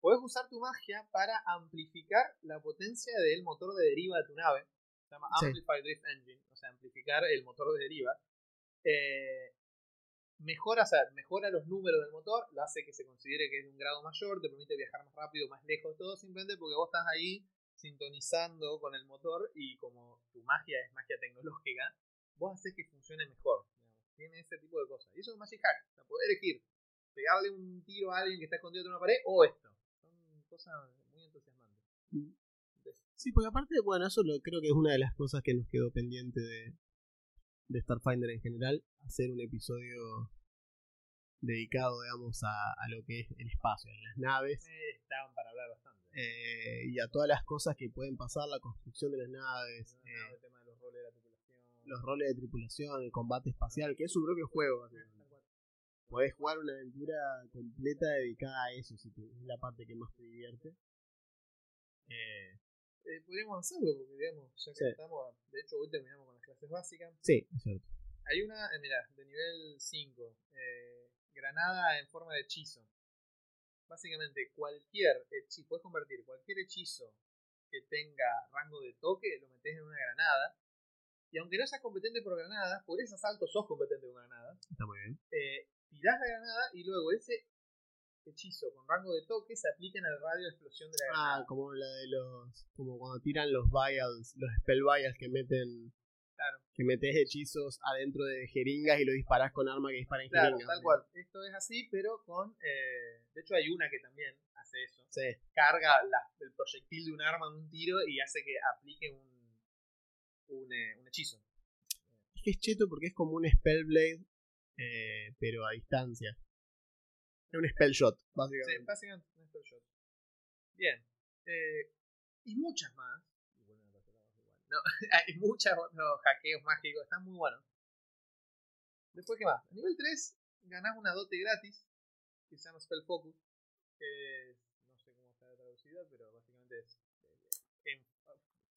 Podés usar tu magia para amplificar la potencia del motor de deriva de tu nave. Se llama Sí. Amplify Drift Engine, o sea, amplificar el motor de deriva. Eh, mejora, o sea, mejora los números del motor, lo hace que se considere que es de un grado mayor, te permite viajar más rápido, más lejos, todo simplemente porque vos estás ahí sintonizando con el motor y como tu magia es magia tecnológica, vos haces que funcione mejor. digamos. Tiene ese tipo de cosas. Y eso es Magic Hack, o sea, poder elegir pegarle un tiro a alguien que está escondido en una pared o esto. Son cosas muy entusiasmantes. Entonces, Sí, porque aparte, bueno, eso lo, creo que es una de las cosas que nos quedó pendiente de, de Starfinder en general, hacer un episodio dedicado, digamos, a, a lo que es el espacio, a las naves eh, estaban para hablar bastante. eh, y a todas las cosas que pueden pasar, la construcción de las naves, No, eh, el tema de los roles de la tripulación. los roles de tripulación, el combate espacial, que es su propio juego. Podés jugar una aventura completa dedicada a eso, si te- es la parte que más te divierte. Eh, Eh, podríamos hacerlo porque, digamos, ya que Sí. estamos, de hecho, hoy terminamos con las clases básicas. sí, es cierto. Hay una, eh, mira, de nivel 5, eh, granada en forma de hechizo. Básicamente, cualquier hechizo, puedes convertir cualquier hechizo que tenga rango de toque, lo metes en una granada. Y aunque no seas competente por granada, por ese asalto sos competente con granada. Está muy bien. eh, tirás la granada y luego ese hechizo con rango de toque se aplica en el radio de explosión de la granada. Ah, como la de los. Como cuando tiran los vials, los spell vials que meten. Claro. Que metes hechizos adentro de jeringas y lo disparás con arma que dispara en Claro, jeringas. tal cual. Esto es así, pero con. eh, de hecho, hay una que también hace eso. Sí. Carga la- el proyectil de un arma en un tiro y hace que aplique un, un, eh, un hechizo. Es que es cheto porque es como un Spellblade, eh, pero a distancia. Es un spell shot, Sí, básicamente. básicamente un spell shot. Bien. Eh, y muchas más. No, hay muchos otros hackeos mágicos. Están muy buenos. Después, ¿qué más? A nivel 3 ganás una dote gratis que se llama Spell Focus. Que no sé cómo está traducida, pero básicamente es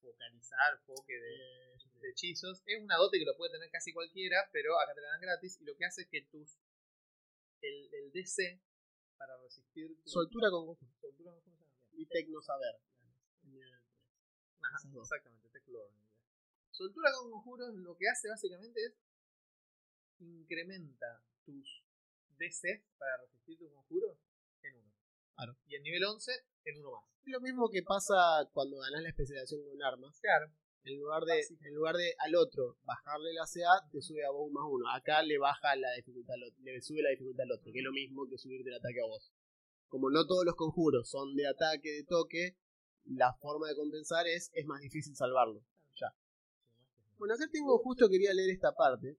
focalizar, foque de, de hechizos. Es una dote que lo puede tener casi cualquiera, pero acá te la dan gratis. Y lo que hace es que tus. El, el DC para resistir tu Soltura con conjuro. soltura. Y tecno saber. Ajá, exactamente, inglés. Soltura con conjuros lo que hace básicamente es incrementa tus DC para resistir tus conjuros en uno. Claro. Y en nivel 11 en uno más. Es lo mismo que pasa cuando ganás la especialización con armas. Claro. En lugar de, Básico. en lugar de al otro bajarle la CA, te sube a vos más uno. Acá le baja la dificultad al otro, le sube la dificultad al otro, que es lo mismo que subirte el ataque a vos. Como no todos los conjuros son de ataque, de toque, la forma de compensar es, es más difícil salvarlo. Ya. Bueno, acá tengo, justo quería leer esta parte.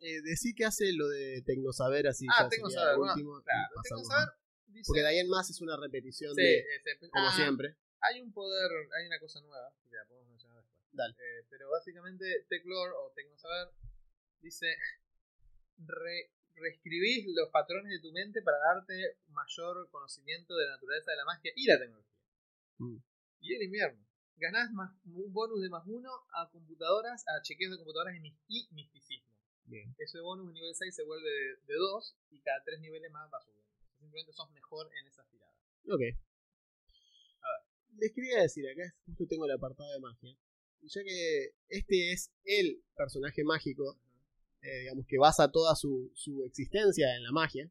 Eh, decí que hace lo de Tecnosaber, así Ah, ya tengo sería saber, lo bueno, último, y claro, tengo pasamos. saber. Dice, Porque de ahí en más es una repetición Sí, de, como ah, siempre. Hay un poder, hay una cosa nueva, que la podemos mencionar después. Dale. Eh, pero básicamente Teclore o Tecnosaber dice re- reescribís los patrones de tu mente para darte mayor conocimiento de la naturaleza de la magia y la tecnología. Mm. Y el invierno. Ganás más, un bonus de más uno a computadoras, a chequeos de computadoras y, mis- y misticismo. Bien. Ese bonus en nivel 6 se vuelve de 2 y cada 3 niveles más va subiendo. Simplemente sos mejor en esas tiradas. Ok. Les quería decir, acá justo tengo el apartado de magia. Y ya que este es el personaje mágico, eh, digamos que basa toda su, su existencia en la magia,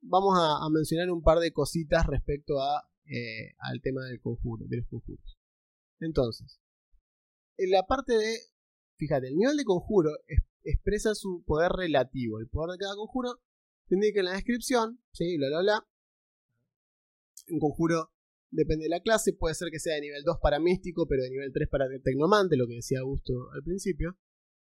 vamos a, a mencionar un par de cositas respecto a, eh, al tema del conjuro, de los conjuros. Entonces, en la parte de, fíjate, el nivel de conjuro es- expresa su poder relativo. El poder de cada conjuro indica en la descripción, ¿sí? Bla, bla, bla. Un conjuro depende de la clase, puede ser que sea de nivel 2 para místico, pero de nivel 3 para tecnomante, lo que decía Augusto al principio.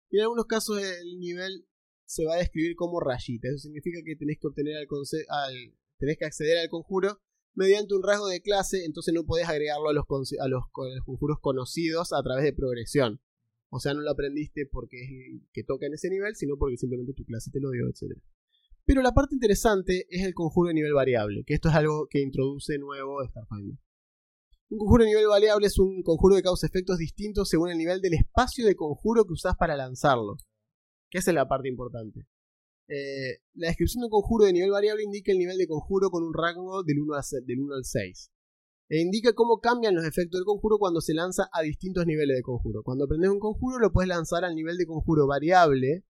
Y en algunos casos el nivel se va a describir como rayita. Eso significa que tenés que obtener al, al- tenés que acceder al conjuro mediante un rasgo de clase, entonces no podés agregarlo a los, conjuros conocidos a través de progresión. O sea, no lo aprendiste porque es que toca en ese nivel, sino porque simplemente tu clase te lo dio, etc. Pero la parte interesante es el conjuro de nivel variable, que esto es algo que introduce nuevo Starfinder. Un conjuro de nivel variable es un conjuro que causa efectos distintos según el nivel del espacio de conjuro que usás para lanzarlo. Que esa es la parte importante. Eh, la descripción de un conjuro de nivel variable indica el nivel de conjuro con un rango del 1, a se- del 1 al 6. e indica cómo cambian los efectos del conjuro cuando se lanza a distintos niveles de conjuro. Cuando aprendes un conjuro lo puedes lanzar al nivel de conjuro variable,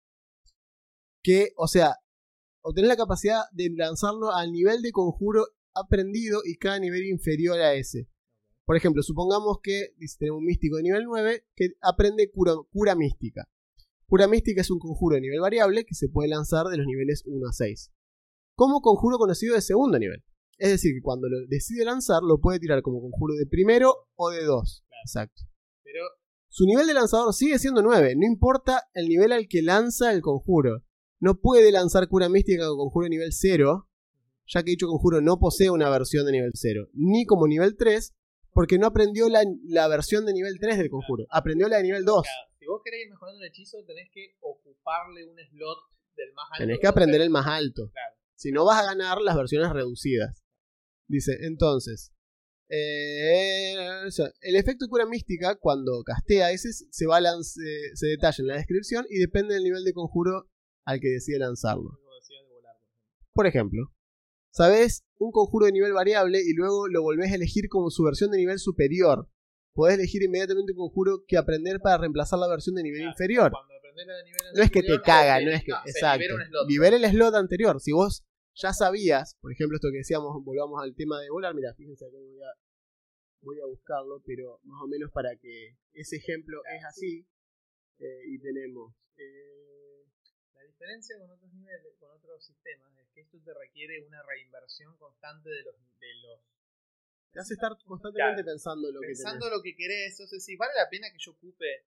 que, o sea, obtener la capacidad de lanzarlo al nivel de conjuro aprendido y cada nivel inferior a ese. Por ejemplo, supongamos que tenemos un místico de nivel 9 que aprende cura, cura mística. Cura mística es un conjuro de nivel variable que se puede lanzar de los niveles 1 a 6. Como conjuro conocido de segundo nivel. Es decir, que cuando lo decide lanzar, lo puede tirar como conjuro de primero o de 2. Exacto. Pero Su nivel de lanzador sigue siendo 9, no importa el nivel al que lanza el conjuro. No puede lanzar cura mística con conjuro de nivel 0, ya que dicho conjuro no posee una versión de nivel 0, ni como nivel 3, porque no aprendió la, la versión de nivel 3 del conjuro, aprendió la de nivel 2. claro, si vos querés ir mejorando un hechizo, tenés que ocuparle un slot del más alto. Tenés que aprender el más alto. Claro. Si no vas a ganar las versiones reducidas. Dice, entonces, eh, o sea, el efecto cura mística, cuando castea ese, se, eh, se detalla en la descripción y depende del nivel de conjuro al que decide lanzarlo. Por ejemplo. Sabes un conjuro de nivel variable y luego lo volvés a elegir como su versión de nivel superior. Podés elegir inmediatamente un conjuro que aprender para reemplazar la versión de nivel Claro, inferior. De nivel No es que te caga, no es que. exacto. libera un slot. Libera el slot anterior. Si vos ya sabías, por ejemplo, esto que decíamos, volvamos al tema de volar. Mira, fíjense que voy a, voy a buscarlo, pero más o menos para que ese ejemplo es así. eh, y tenemos. eh, diferencia con otros niveles, con otros sistemas, es que esto te requiere una reinversión constante de los, de los te hace estar constantemente Claro. pensando lo que pensando lo que querés, o sea, si vale la pena que yo ocupe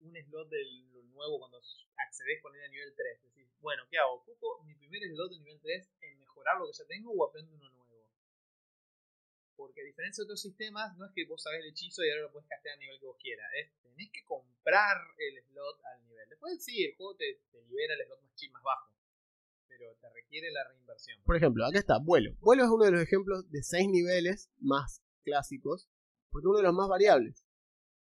un slot del nuevo cuando accedes con él a nivel 3. Decís, bueno, ¿qué hago? ¿Ocupo mi primer slot de nivel 3 en mejorar lo que ya tengo o aprendo uno nuevo? Porque a diferencia de otros sistemas, no es que vos sabés el hechizo y ahora lo puedes castear a nivel que vos quieras. Es, tenés que comprar el slot al nivel. Sí, el juego te, libera el slot más, más bajo. Pero te requiere la reinversión. Por ejemplo, acá está, vuelo. Vuelo es uno de los ejemplos de 6 niveles más clásicos, porque uno de los más variables.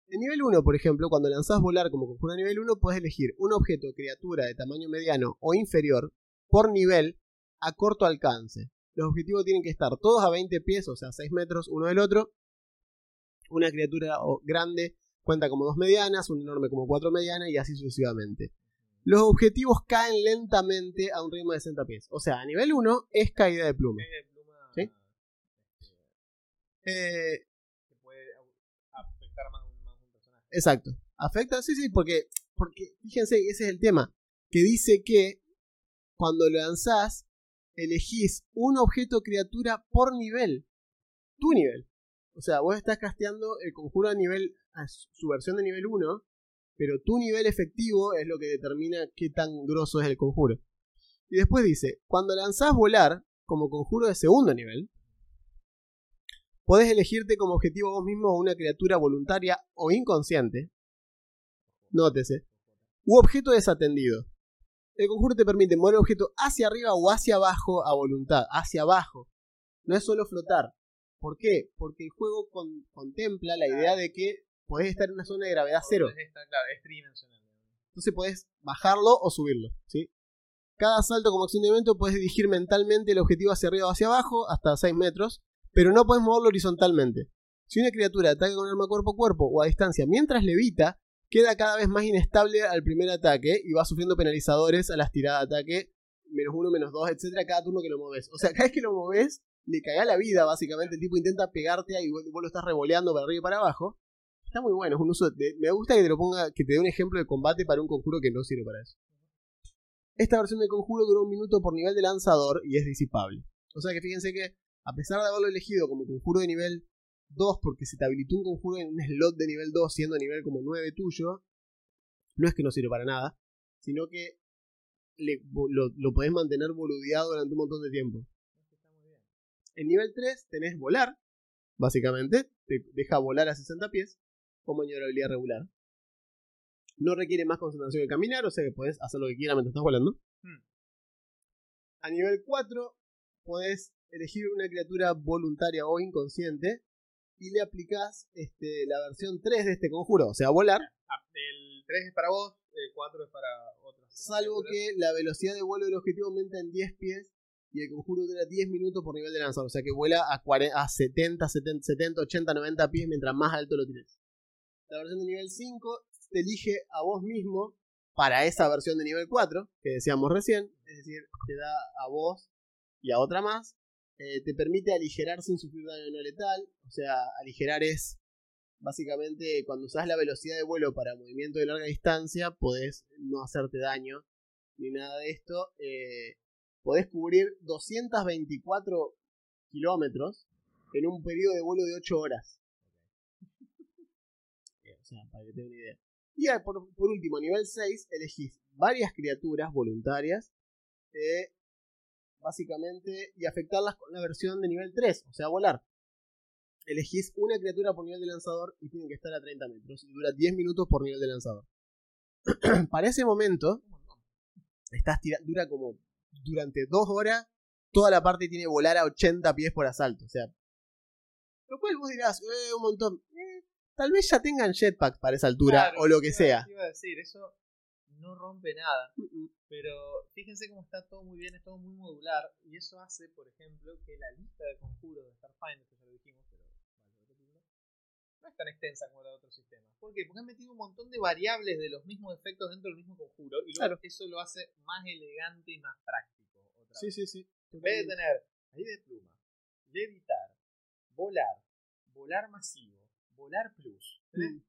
En nivel 1, por ejemplo, cuando lanzás volar como conjuro nivel 1, puedes elegir un objeto o criatura de tamaño mediano o inferior por nivel a corto alcance. Los objetivos tienen que estar todos a 20 pies, o sea, 6 metros uno del otro. Una criatura grande cuenta como dos medianas, un enorme como cuatro medianas y así sucesivamente. Los objetivos caen lentamente a un ritmo de 60 pies. O sea, a nivel 1 es caída de pluma. De pluma ¿Sí? Eh, que puede afectar más un, más un personaje. exacto. Afecta, sí, sí, porque, porque fíjense, ese es el tema. Que dice que cuando lo lanzás, elegís un objeto criatura por nivel. Tu nivel. O sea, vos estás casteando el conjuro a nivel. a su versión de nivel 1. Pero tu nivel efectivo es lo que determina qué tan grosso es el conjuro. Y después dice: Cuando lanzás volar como conjuro de segundo nivel, podés elegirte como objetivo vos mismo una criatura voluntaria o inconsciente. Nótese. U objeto desatendido. El conjuro te permite mover el objeto hacia arriba o hacia abajo a voluntad. Hacia abajo. No es solo flotar. ¿Por qué? Porque el juego con- contempla la idea de que podés estar en una zona de gravedad cero. Es esta- claro, es tridimensional. Entonces podés bajarlo o subirlo. ¿sí? Cada salto como acción de evento puedes dirigir mentalmente el objetivo hacia arriba o hacia abajo hasta 6 metros, pero no puedes moverlo horizontalmente. Si una criatura ataca con arma cuerpo a cuerpo o a distancia mientras levita, queda cada vez más inestable al primer ataque y va sufriendo penalizadores a las tiradas de ataque, menos uno, menos dos, etcétera, cada turno que lo moves. O sea, cada vez que lo moves, le cagá la vida, básicamente. El tipo intenta pegarte y vos, vos lo estás revoleando para arriba y para abajo. Está muy bueno, es un uso. de- me gusta que te lo ponga, que te dé un ejemplo de combate para un conjuro que no sirve para eso. Esta versión del conjuro dura un minuto por nivel de lanzador y es disipable. O sea que fíjense que, a pesar de haberlo elegido como conjuro de nivel 2, porque se te habilitó un conjuro en un slot de nivel 2, siendo nivel como 9 tuyo, no es que no sirve para nada, sino que le- lo, lo podés mantener boludeado durante un montón de tiempo. En nivel 3 tenés volar, básicamente, te deja volar a 60 pies, con maniobrabilidad regular. No requiere más concentración que caminar, o sea que podés hacer lo que quieras mientras estás volando. Hmm. A nivel 4 podés elegir una criatura voluntaria o inconsciente y le aplicás este, la versión 3 de este conjuro, o sea, volar, Ah, el 3 es para vos, el 4 es para otros. salvo que la velocidad de vuelo del objetivo aumenta en 10 pies y el conjuro dura 10 minutos por nivel de lanzador. O sea que vuela a, 40 a 70, 70, 70, 80, 90 pies mientras más alto lo tienes. La versión de nivel 5 te elige a vos mismo para esa versión de nivel 4 que decíamos recién. Es decir, te da a vos y a otra más. Eh, te permite aligerar sin sufrir daño no letal. O sea, aligerar es básicamente cuando usas la velocidad de vuelo para movimiento de larga distancia, podés no hacerte daño ni nada de esto. Eh, podés cubrir 224 kilómetros en un periodo de vuelo de 8 horas. O sea, para que tengan idea. Y por, último, nivel 6, elegís varias criaturas voluntarias, eh, básicamente, y afectarlas con la versión de nivel 3, o sea, volar. Elegís una criatura por nivel de lanzador y tiene que estar a 30 metros, y dura 10 minutos por nivel de lanzador. Para ese momento, estás dura como durante 2 horas, toda la parte tiene volar a 80 pies por asalto, o sea. Lo cual vos dirás, eh, un montón. Eh, tal vez ya tengan jetpack para esa altura, Claro, o lo que iba- sea. Iba a decir, eso no rompe nada. Mm, Pero fíjense cómo está todo muy bien, es todo muy modular. Y eso hace, por ejemplo, que la lista de conjuros de Starfinder, que ya lo dijimos, no es tan extensa como la de otros sistemas. ¿Por qué? Porque han metido un montón de variables de los mismos efectos dentro del mismo conjuro. Y luego Claro. eso lo hace más elegante y más práctico. Otra Sí, vez. sí, sí. En vez de tener ahí de pluma, levitar, volar, volar masivo, volar plus. Mm.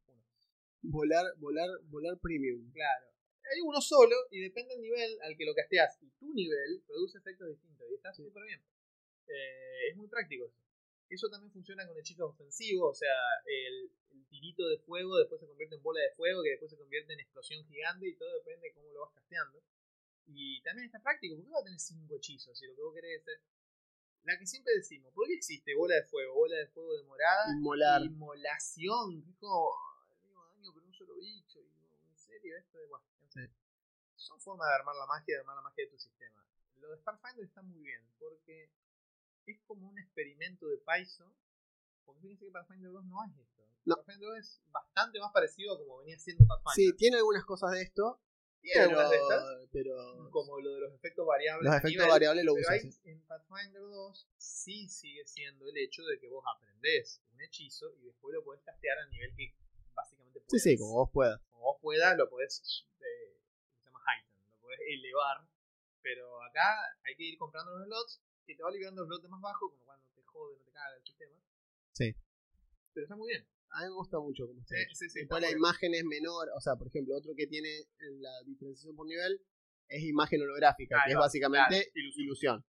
Volar, volar, volar premium. Claro. Hay uno solo y depende del nivel al que lo casteas y tu nivel produce efectos distintos y está súper bien. Eh, es muy práctico eso. Eso también funciona con hechizos ofensivos, o sea, el, el tirito de fuego después se convierte en bola de fuego, que después se convierte en explosión gigante y todo depende de cómo lo vas casteando. Y también está práctico, porque vas a tener cinco hechizos y lo que vos querés es... La que siempre decimos, ¿por qué existe bola de fuego, bola de fuego demorada Inmolar. inmolación, que es como daño pero un solo bicho, y no, en serio, esto de bueno, en fin. Son formas de armar la magia, de armar la magia de tu sistema. Lo de Starfinder está muy bien, porque es como un experimento de Python, porque fíjense que Pathfinder 2 no es esto. No. Pathfinder 2 es bastante más parecido a como venía siendo Sí, Pathfinder. tiene algunas cosas de esto, Tiene pero, algunas de estas, pero como lo de los efectos variables. los efectos nivel, variables lo sí. en Pathfinder 2 sí sigue siendo el hecho de que vos aprendés un hechizo y después lo podés castear al nivel que básicamente Sí, puedas. sí, como vos puedas. Como vos puedas, lo podés, eh, se llama heighten, lo podés elevar. Pero acá hay que ir comprando los slots que te va liberando los slots más bajos, como cuando te jode, no te caga el sistema. Sí. Pero está muy bien. A mí me gusta mucho cómo está Sí, sí, sí, Después está la bien. imagen es menor, o sea, por ejemplo, otro que tiene en la diferenciación por nivel es imagen holográfica, que es básicamente claro, ilusión. ilusión.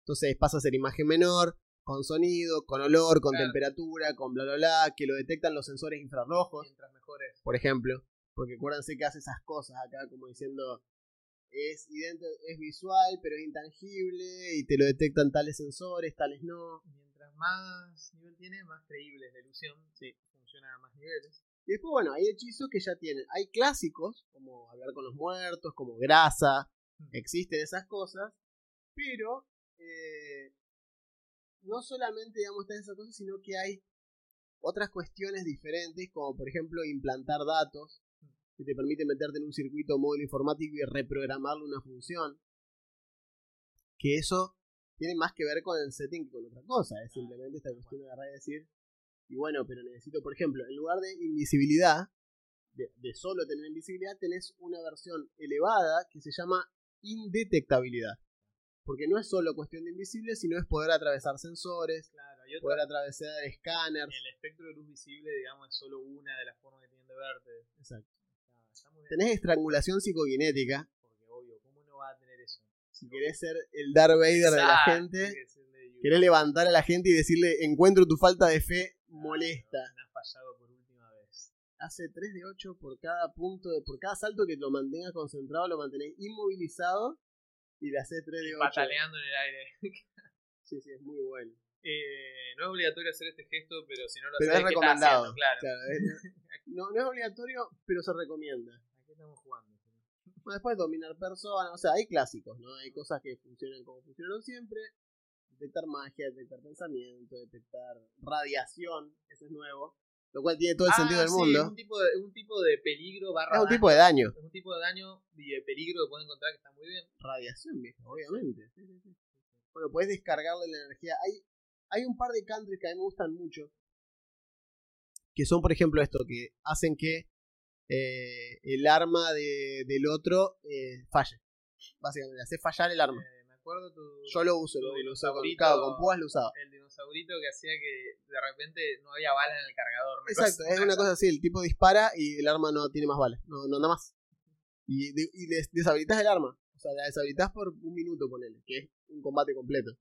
Entonces pasa a ser imagen menor, con sonido, con olor, con Claro. temperatura, con bla bla bla, que lo detectan los sensores infrarrojos, Mientras mejor es. por ejemplo. Porque acuérdense que hace esas cosas acá, como diciendo, es, es visual, pero es intangible, y te lo detectan tales sensores, tales no. Mientras más nivel tiene, más creíble es la ilusión. Sí, funciona a más niveles. Y después, bueno, hay hechizos que ya tienen. Hay clásicos, como hablar con los muertos, como grasa, existen esas cosas, pero eh, no solamente, digamos, están esas cosas, sino que hay otras cuestiones diferentes, como por ejemplo implantar datos, que te permite meterte en un circuito módulo informático y reprogramarle una función. Que eso tiene más que ver con el setting que con otra cosa, es simplemente esta cuestión de agarrar y decir, y bueno, pero necesito, por ejemplo, en lugar de invisibilidad, de, de solo tener invisibilidad, tenés una versión elevada que se llama indetectabilidad. Porque no es solo cuestión de invisible, sino es poder atravesar sensores, Claro, y otra, poder atravesar escáneres. el espectro de luz visible, digamos, es solo una de las formas que tienen de verte. Exacto. Está, está muy bien. Tenés estrangulación psicoquinética. Porque obvio, ¿cómo no va a tener eso? Si querés ser el Darth Vader de la gente, querés levantar a la gente y decirle, encuentro tu falta de fe molesta. Me has fallado por última vez. Hace 3 de 8 por cada punto, por cada salto que lo mantengas concentrado, lo mantenés inmovilizado y le haces 3 de 8. Pataleando en el aire. Sí, sí, es muy bueno. Eh, no es obligatorio hacer este gesto, pero si no lo Pero haces, es ¿qué estás recomendado. haciendo? Claro. Claro, es- no, no es obligatorio, pero se recomienda. ¿A qué estamos jugando? Bueno, después dominar personas, o sea, hay clásicos, ¿no? Hay cosas que funcionan como funcionaron siempre. Detectar magia, detectar pensamiento, detectar radiación, eso es nuevo. Lo cual tiene todo el Ah, sentido del sí, mundo. Es un tipo de, un tipo de peligro barra Es un daño. tipo de daño. Es un tipo de daño y de peligro que pueden encontrar que está muy bien. Radiación, viejo, obviamente. Bueno, puedes descargarle la energía. Hay, hay un par de cantrips que a mí me gustan mucho. Que son, por ejemplo, esto, que hacen que eh, el arma de- del otro eh, falle. Básicamente, hace fallar el arma. Eh, me acuerdo tu, Yo lo uso, lo, lo uso con, claro, con púas lo usaba. el dinosaurito que hacía que de repente no había balas en el cargador. Exacto, es una cosa así, el tipo dispara y el arma no tiene más balas, no, no nada más. Y, de- y des- deshabilitas el arma, o sea, la deshabilitas por un minuto, ponele, que es un combate completo.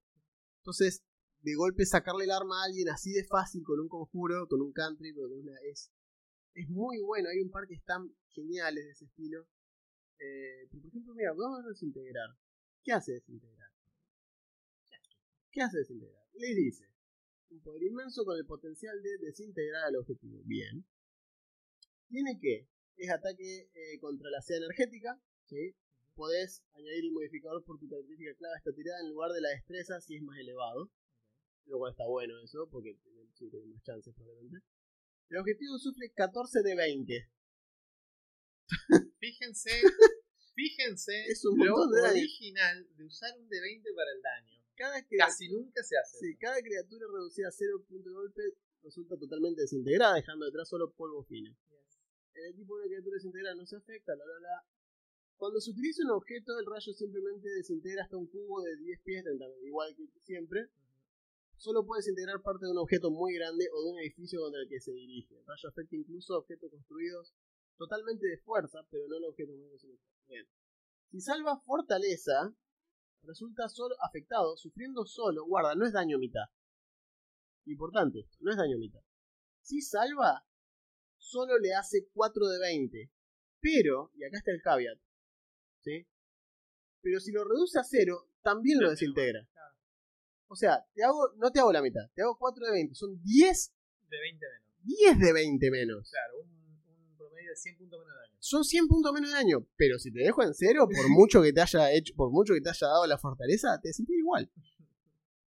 Entonces, de golpe sacarle el arma a alguien así de fácil con un conjuro, con un country, con una, es, es muy bueno, hay un par que están geniales de ese estilo. Eh, pero por ejemplo, mira, vamos a desintegrar. ¿Qué hace desintegrar? ¿Qué hace desintegrar? Le dice, un poder inmenso con el potencial de desintegrar al objetivo. Bien. Tiene que, es ataque eh, contra la seda energética, ¿sí? Podés añadir el modificador por tu característica clave esta tirada en lugar de la destreza si es más elevado. Lo cual está bueno eso, porque tiene, sí, tiene más chances probablemente. El objetivo sufre 14 de 20. Fíjense, fíjense Es un lo de original de usar un de 20 para el daño. Cada, Casi nunca se hace. sí, cada criatura reducida a 0 punto de golpe resulta totalmente desintegrada, dejando detrás solo polvo fino. El equipo de una criatura desintegrada no se afecta, la la la. Cuando se utiliza un objeto, el rayo simplemente desintegra hasta un cubo de 10 pies, 30 metros, igual que siempre. Solo puede desintegrar parte de un objeto muy grande o de un edificio contra el que se dirige. El rayo afecta incluso a objetos construidos totalmente de fuerza, pero no a objetos grandes. Bien. Si salva fortaleza, resulta solo afectado, sufriendo solo. Guarda, no es daño mitad. Importante esto, no es daño mitad. Si salva, solo le hace 4 de 20. Pero, y acá está el caveat, ¿sí? Pero si lo reduce a 0, también lo desintegra. O sea, te hago, no te hago la mitad, te hago 4 de 20. Son 10, De 20 menos. 10 de 20 menos. Claro, un, un promedio de 100 puntos menos de daño. Son 100 puntos menos de daño. Pero si te dejo en cero, por mucho que te haya hecho, por mucho que te haya dado la fortaleza, te desintegra igual.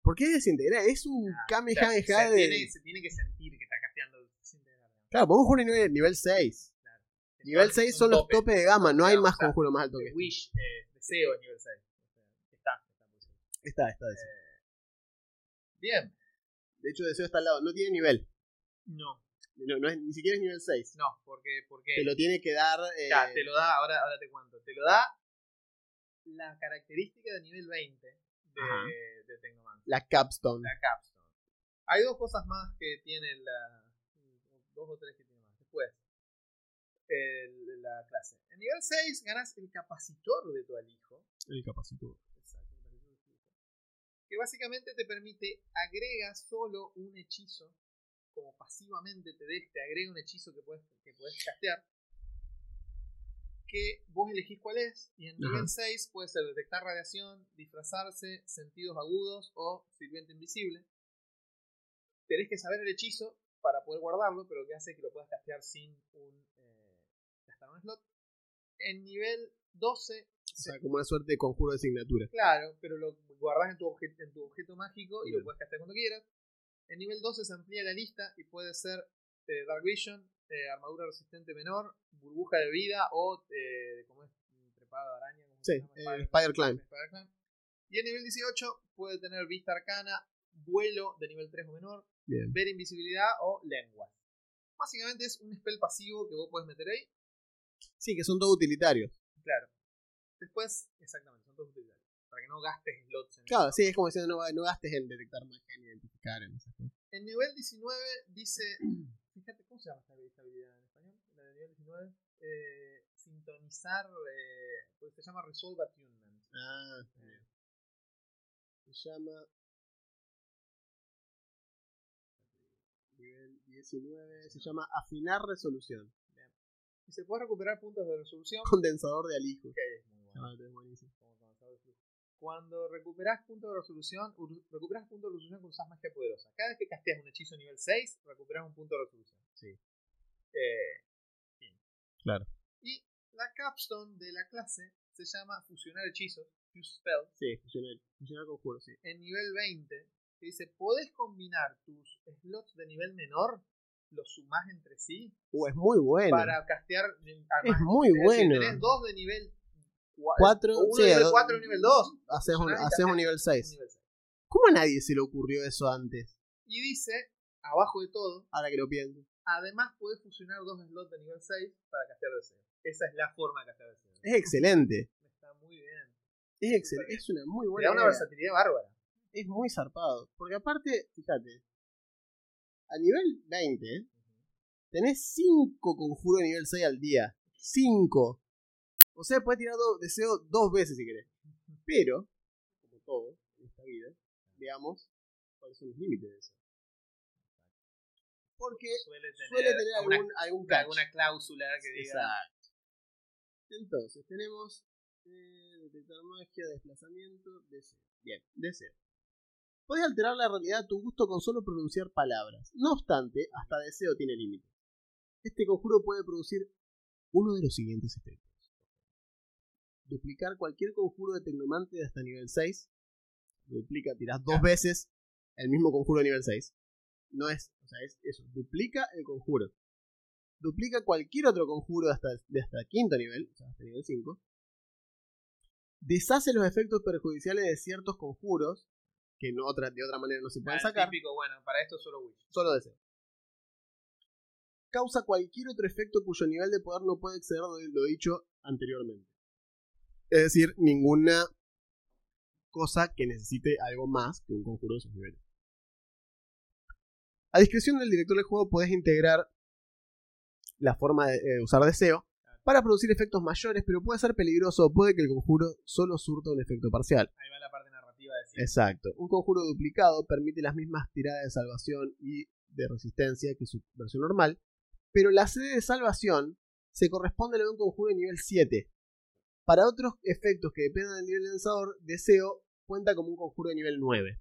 Porque es desintegrar, es un Ah, Kamehameha o sea, se, de. tiene, se tiene que sentir que está casteando desintegrar. Claro, podemos jugar en nivel, nivel 6. Claro. Nivel 6 son los tope. topes de gama, no hay Claro, más o sea, conjuros más altos que este. Wish, eh, deseo es nivel 6. O sea, está, está eso. Está, está. ese. Bien. De hecho, Deseo está al lado, no tiene nivel. No, No, no es, ni siquiera es nivel 6. no, porque, porque Te lo tiene que dar. eh, ya, te lo da, ahora, ahora te cuento, te lo da la característica de nivel 20 de, Ajá. de Tecnomancer, la capstone. la capstone. Hay dos cosas más que tiene la. Dos o tres que tiene más. Después, el- la clase. En nivel 6 ganas el capacitor de tu alijo. El capacitor. Que básicamente te permite, agrega solo un hechizo. Como pasivamente te, de- te agrega un hechizo que puedes, que puedes castear. Que vos elegís cuál es. Y en nivel Ajá. 6 puede ser detectar radiación, disfrazarse, sentidos agudos o sirviente invisible. Tenés que saber el hechizo para poder guardarlo, pero que hace que lo puedas castear sin un, eh, gastar un slot. En nivel 12 O sea, como una suerte de conjuro de asignatura. Claro, pero lo guardas en tu, obje- en tu objeto mágico y lo puedes castear cuando quieras. En nivel 12 se amplía la lista y puede ser eh, Dark Vision, eh, armadura resistente menor, burbuja de vida o, eh, ¿cómo es? Trepado de araña. ¿cómo se Sí, llama? eh, Spider Climb. Spider Climb. Y en nivel 18 puede tener vista arcana, vuelo de nivel 3 o menor, Bien. ver invisibilidad o lengua. Básicamente es un spell pasivo que vos podés meter ahí Sí, que son todos utilitarios. Claro. Después, exactamente, son todos utilitarios. Para que no gastes slots en Claro, sí, es como diciendo, no, no gastes en detectar magia ni identificar en esas cosas. En nivel 19 dice. Fíjate, ¿cómo se llama esta habilidad en español? La de nivel 19. Eh, sintonizar. Eh, pues se llama Resolve Attunement. Ah, Eh, se llama. Nivel 19, se llama afinar resolución. y se puede recuperar puntos de resolución. Condensador de alijo. Que Ah, buenísimo. Cuando recuperas puntos de resolución, recuperas puntos de resolución con usas magia poderosa. Cada vez que casteas un hechizo nivel 6, recuperas un punto de resolución. Sí. Eh. Claro. Y la capstone de la clase se llama fusionar hechizos, fuse spell, Sí, funciona, funciona el conjuro, sí. en nivel 20, que dice, podés combinar tus slots de nivel menor, los sumás entre sí, Uh, es muy bueno. para castear... Es muy bueno. tenés dos de nivel Cuatro, uno sí, nivel dos- 4 y un nivel 2. Haces un, haces un nivel 6. ¿Cómo a nadie se le ocurrió eso antes? Y dice, abajo de todo, Ahora que lo pienso. además podés fusionar dos slots de nivel 6 para castear deseo. Esa es la forma de castear deseo. Es excelente. Está muy bien. Es excelente. Es una muy Le buena da una idea. versatilidad bárbara. Es muy zarpado. Porque aparte, fíjate. A nivel 20, tenés 5 conjuros de nivel 6 al día. 5. O sea, puedes tirar do- deseo dos veces si querés. Pero, como todo en esta vida, veamos cuáles son los límites de eso. Porque Suele tener, suele tener alguna, algún, algún catch. alguna cláusula que diga. Exacto. Entonces, tenemos eh, detectar magia, desplazamiento, deseo. Bien, deseo. Puedes alterar la realidad a tu gusto con solo pronunciar palabras. No obstante, hasta deseo tiene límites. Este conjuro puede producir uno de los siguientes efectos. Duplicar cualquier conjuro de tecnomante de hasta nivel 6. Duplica, tirás dos veces el mismo conjuro de nivel 6. No es, o sea, es eso. Duplica el conjuro duplica cualquier otro conjuro de hasta, de hasta quinto nivel, o sea, hasta nivel 5. Deshace los efectos perjudiciales de ciertos conjuros, que no otra, de otra manera no se pueden Ah, sacar, Típico, bueno, para esto solo Wish. solo deseo. Causa cualquier otro efecto cuyo nivel de poder no puede exceder lo, lo dicho anteriormente. Es decir, ninguna cosa que necesite algo más que un conjuro de esos niveles. A discreción del director del juego podés integrar la forma de eh, usar deseo para producir efectos mayores, pero puede ser peligroso o puede que el conjuro solo surta un efecto parcial. Ahí va la parte narrativa de decir. Exacto. Un conjuro duplicado permite las mismas tiradas de salvación y de resistencia que su versión normal, pero la sede de salvación se corresponde a la de un conjuro de nivel 7. Para otros efectos que dependan del nivel lanzador, deseo cuenta como un conjuro de nivel 9.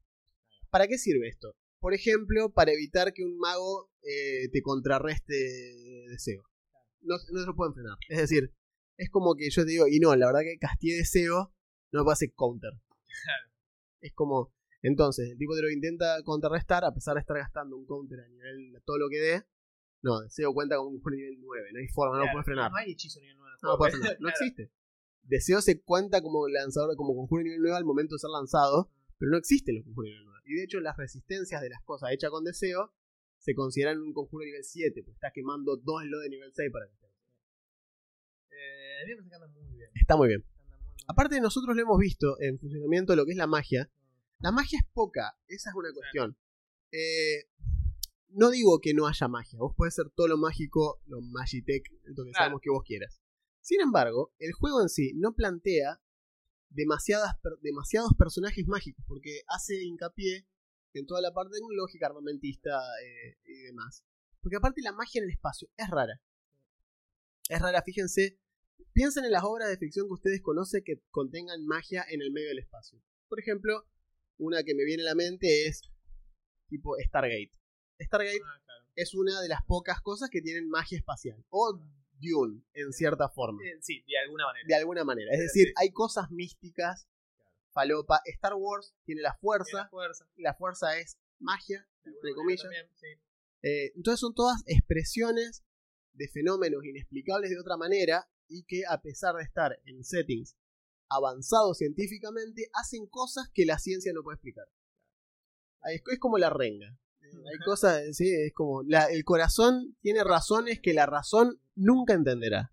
¿Para qué sirve esto? Por ejemplo, para evitar que un mago eh, te contrarreste deseo. No, no se lo pueden frenar. Es decir, es como que yo te digo, y no, la verdad que castié deseo, no me hacer counter. Es como, entonces, el tipo te lo intenta contrarrestar a pesar de estar gastando un counter a nivel de todo lo que dé. No, deseo cuenta con un nivel 9, no hay forma, no lo Claro, puede frenar. No hay hechizo nivel 9. No lo puede frenar, no existe. Deseo se cuenta como lanzador, como conjuro nivel 9 al momento de ser lanzado, pero no existen los conjuros nivel 9. Y de hecho, las resistencias de las cosas hechas con deseo se consideran un conjuro de nivel 7, pues estás quemando dos slots de nivel 6 para que esté. Eh, a mí me parece que anda muy bien. Está muy bien. Anda muy, muy Aparte, nosotros lo hemos visto en funcionamiento lo que es la magia. La magia es poca, esa es una cuestión. Eh, no digo que no haya magia, vos podés ser todo lo mágico, lo magitech, lo que Claro. sabemos que vos quieras. Sin embargo, el juego en sí no plantea demasiadas, demasiados personajes mágicos, porque hace hincapié en toda la parte tecnológica, armamentista eh, y demás. Porque aparte la magia en el espacio es rara. Es rara, fíjense. Piensen en las obras de ficción que ustedes conocen que contengan magia en el medio del espacio. Por ejemplo, una que me viene a la mente es tipo Stargate. Stargate Ah, claro. es una de las pocas cosas que tienen magia espacial. O Dune, en cierta forma. Eh, sí, de alguna manera. De alguna manera. Es decir, hay cosas místicas, falopa. Star Wars tiene la fuerza. la fuerza. La fuerza es magia, entre comillas. también, sí. Eh, entonces son todas expresiones de fenómenos inexplicables de otra manera y que a pesar de estar en settings avanzados científicamente, hacen cosas que la ciencia no puede explicar. Es como la renga. Eh, Hay cosas, sí, es como la- el corazón tiene razones que la razón nunca entenderá.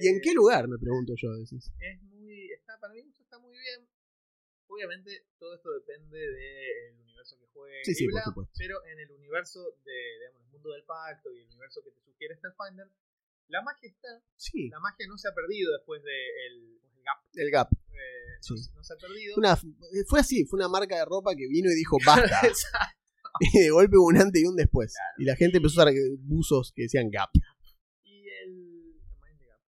¿Y en Eh, qué lugar? Me pregunto yo a veces. es muy está para mí está muy bien obviamente todo esto depende del universo que juegue Sí, sí, y por bla, supuesto. pero en el universo de digamos el mundo del pacto y el universo que te sugiere Starfinder la magia está Sí, la magia no se ha perdido después del el gap el gap. eh, Sí. no, se- no se ha perdido Una, fue así, fue una marca de ropa que vino y dijo basta. Y de golpe un antes y un después. Y la gente empezó a usar buzos que decían gap. y el.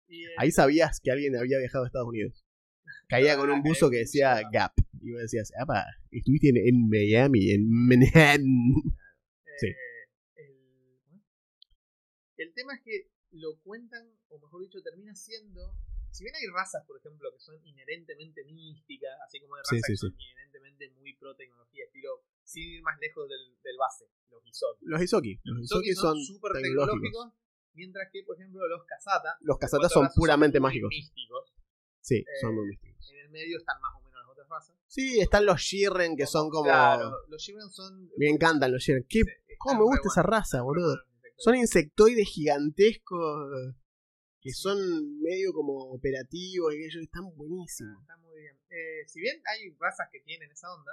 Y Ahí sabías que alguien había viajado a Estados Unidos. Caía con un buzo que decía Gap. Y vos decías, apa, estuviste en, en Miami, en Manhattan. sí. Eh, el, tema es que lo cuentan, o mejor dicho, termina siendo. Si bien hay razas, por ejemplo, que son inherentemente místicas, así como hay razas sí, que sí. son inherentemente muy pro tecnología, estilo, sin ir más lejos del, del base, los Isoki. Los Isoki. Los Isoki son súper tecnológicos. tecnológicos, mientras que, por ejemplo, los Kasata. Los son puramente mágicos. místicos. Sí, Eh, son muy místicos. En el medio están más o menos las otras razas. Sí, están los Shirren que son como. Claro, los Shivren son. Me encantan los Shirren. ¿Qué- ¿Cómo me gusta esa raza, boludo? Son insectoides gigantescos que son medio como operativos y ellos están Ah, buenísimos. Está muy bien. Eh, si bien hay razas que tienen esa onda,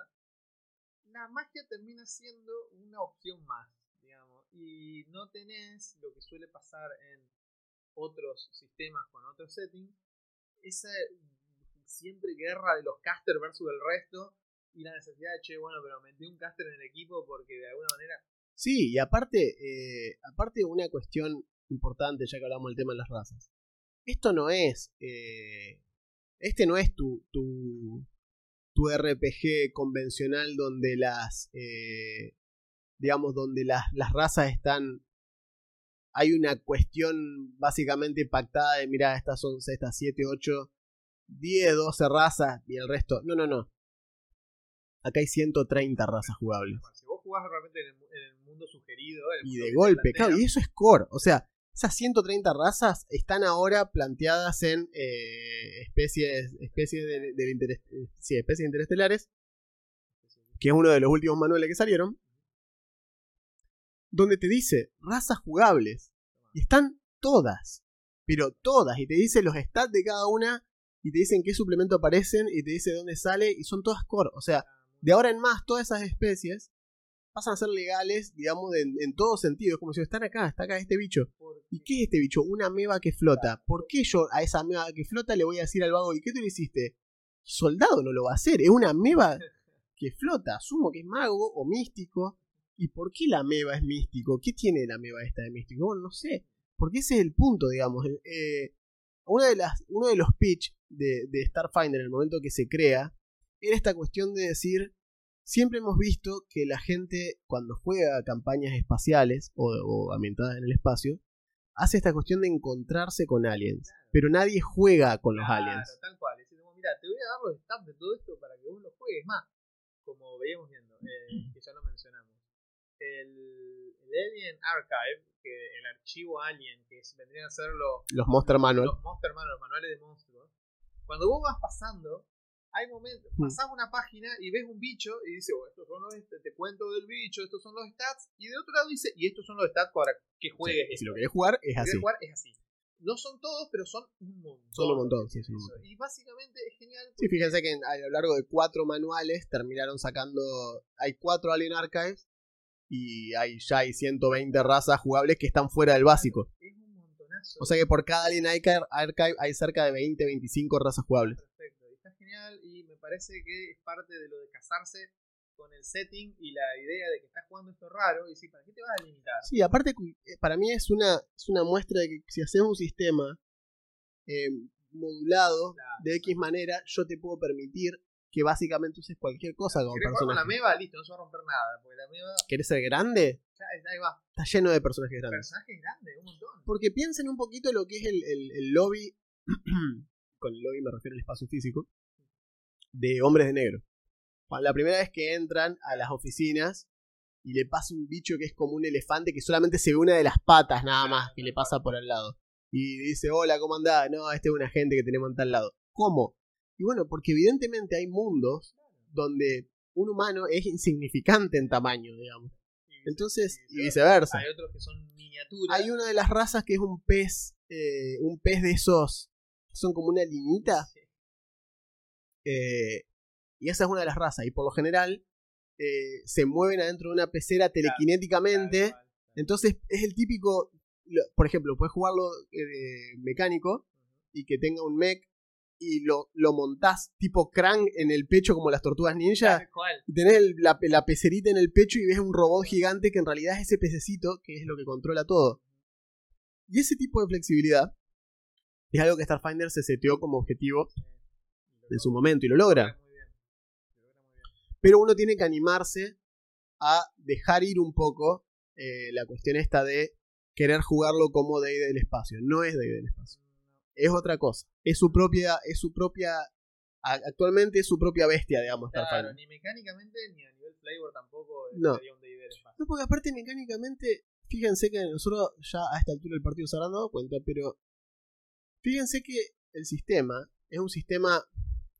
la magia termina siendo una opción más, digamos. Y no tenés lo que suele pasar en otros sistemas con otros settings, esa siempre guerra de los caster versus el resto y la necesidad de, che, bueno, pero metí un caster en el equipo porque de alguna manera... Sí, y aparte, eh, aparte una cuestión importante, ya que hablamos del tema de las razas. Esto no es. eh, este no es tu, tu, tu RPG convencional donde las. eh, digamos, donde las, las razas están. Hay una cuestión básicamente pactada de, mira, estas son estas 7, 8, 10, 12 razas y el resto. No, no, no. Acá hay 130 razas jugables. Si vos jugás realmente en el, en el mundo sugerido... el Y mundo de que te golpe, plantea, claro, y eso es core. O sea, esas 130 razas están ahora planteadas en eh, especies, especies, de, interes- eh, especies interestelares, que es uno de los últimos manuales que salieron, donde te dice razas jugables. Y están todas, pero todas, y te dice los stats de cada una, y te dicen qué suplemento aparecen, y te dice dónde sale, y son todas core. O sea, de ahora en más, todas esas especies pasan a ser legales, digamos, en, en todo sentido. Es como si están acá, está acá este bicho. ¿Y qué es este bicho? Una meba que flota. ¿Por qué yo a esa meba que flota le voy a decir al vago, ¿y qué tú le hiciste? Soldado no lo va a hacer, es una meba que flota. Asumo que es mago o místico. ¿Y por qué la meba es místico? ¿Qué tiene la meba esta de místico? Bueno, no sé. Porque ese es el punto, digamos. Eh, una de las, uno de los pitch de, de Starfinder en el momento que se crea era esta cuestión de decir, siempre hemos visto que la gente cuando juega campañas espaciales o, o ambientadas en el espacio, hace esta cuestión de encontrarse con aliens. Pero nadie juega con los aliens. tal cual. Es como, mira, te voy a dar los stats de todo esto para que vos lo juegues más. Como veíamos viendo, eh, que ya lo mencionamos. El, el Alien Archive, que el archivo Alien, que es- vendrían a ser los, Los Monster Manual. los Monster Manual, los manuales de monstruos. Cuando vos vas pasando, hay momentos, Mm. pasás una página y ves un bicho y dice, oh, estos son los, est- te cuento del bicho, estos son los stats, y de otro lado dice, y estos son los stats para que juegues. Y si esto". lo querés jugar, es Si así. jugar, es así. No son todos, pero son un montón. Son un montón, sí, son un eso. Y básicamente es genial. Sí, fíjense que a lo largo de cuatro manuales terminaron sacando. Hay cuatro Alien Archives y hay, ya hay 120 razas jugables que están fuera del básico. Es un montonazo. O sea que por cada Alien Archive Archive hay cerca de 20, 25 razas jugables. Perfecto. Está genial y me parece que es parte de lo de casarse con el setting y la idea de que estás jugando esto raro y sí, ¿para qué te vas a limitar? Sí, aparte, eh, para mí es una, es una muestra de que si haces un sistema eh, modulado Claro. de X manera, yo te puedo permitir que básicamente uses cualquier cosa como ¿Querés con la personaje. meva? Listo, no se va a romper nada. Porque la meva, ¿Querés ser grande? ya, ahí va. Está lleno de personajes grandes. Personaje grande, un montón. Porque piensen un poquito lo que es el, el- el lobby, con el lobby me refiero al espacio físico, de hombres de negro. La primera vez que entran a las oficinas y le pasa un bicho que es como un elefante que solamente se ve una de las patas nada más que le pasa por al lado. Y dice, hola, ¿cómo andás? No, este es un agente que tenemos en tal lado. ¿Cómo? Y bueno, porque evidentemente hay mundos donde un humano es insignificante en tamaño, digamos. Entonces, y viceversa. Hay otros que son miniaturas. Hay una de las razas que es un pez, eh, un pez de esos, que son como una liñita, Sí. Eh, y esa es una de las razas, y por lo general eh, se mueven adentro de una pecera telequinéticamente, entonces es el típico, por ejemplo, puedes jugarlo eh, mecánico y que tenga un mech y lo, lo montás tipo Krang en el pecho como las tortugas ninja, y tenés el- la, la pecerita en el pecho y ves un robot gigante que en realidad es ese pececito que es lo que controla todo. Y ese tipo de flexibilidad es algo que Starfinder se seteó como objetivo en su momento y lo logra. Pero uno tiene que animarse a dejar ir un poco eh, la cuestión esta de querer jugarlo como Day del espacio. No es Day del espacio. Es otra cosa. Es su propia, es su propia, actualmente es su propia bestia, digamos, Claro, ni mecánicamente ni a nivel flavor tampoco No. sería un David espacio. No, porque aparte mecánicamente, fíjense que nosotros ya a esta altura del partido se habrán dado cuenta, pero fíjense que el sistema es un sistema,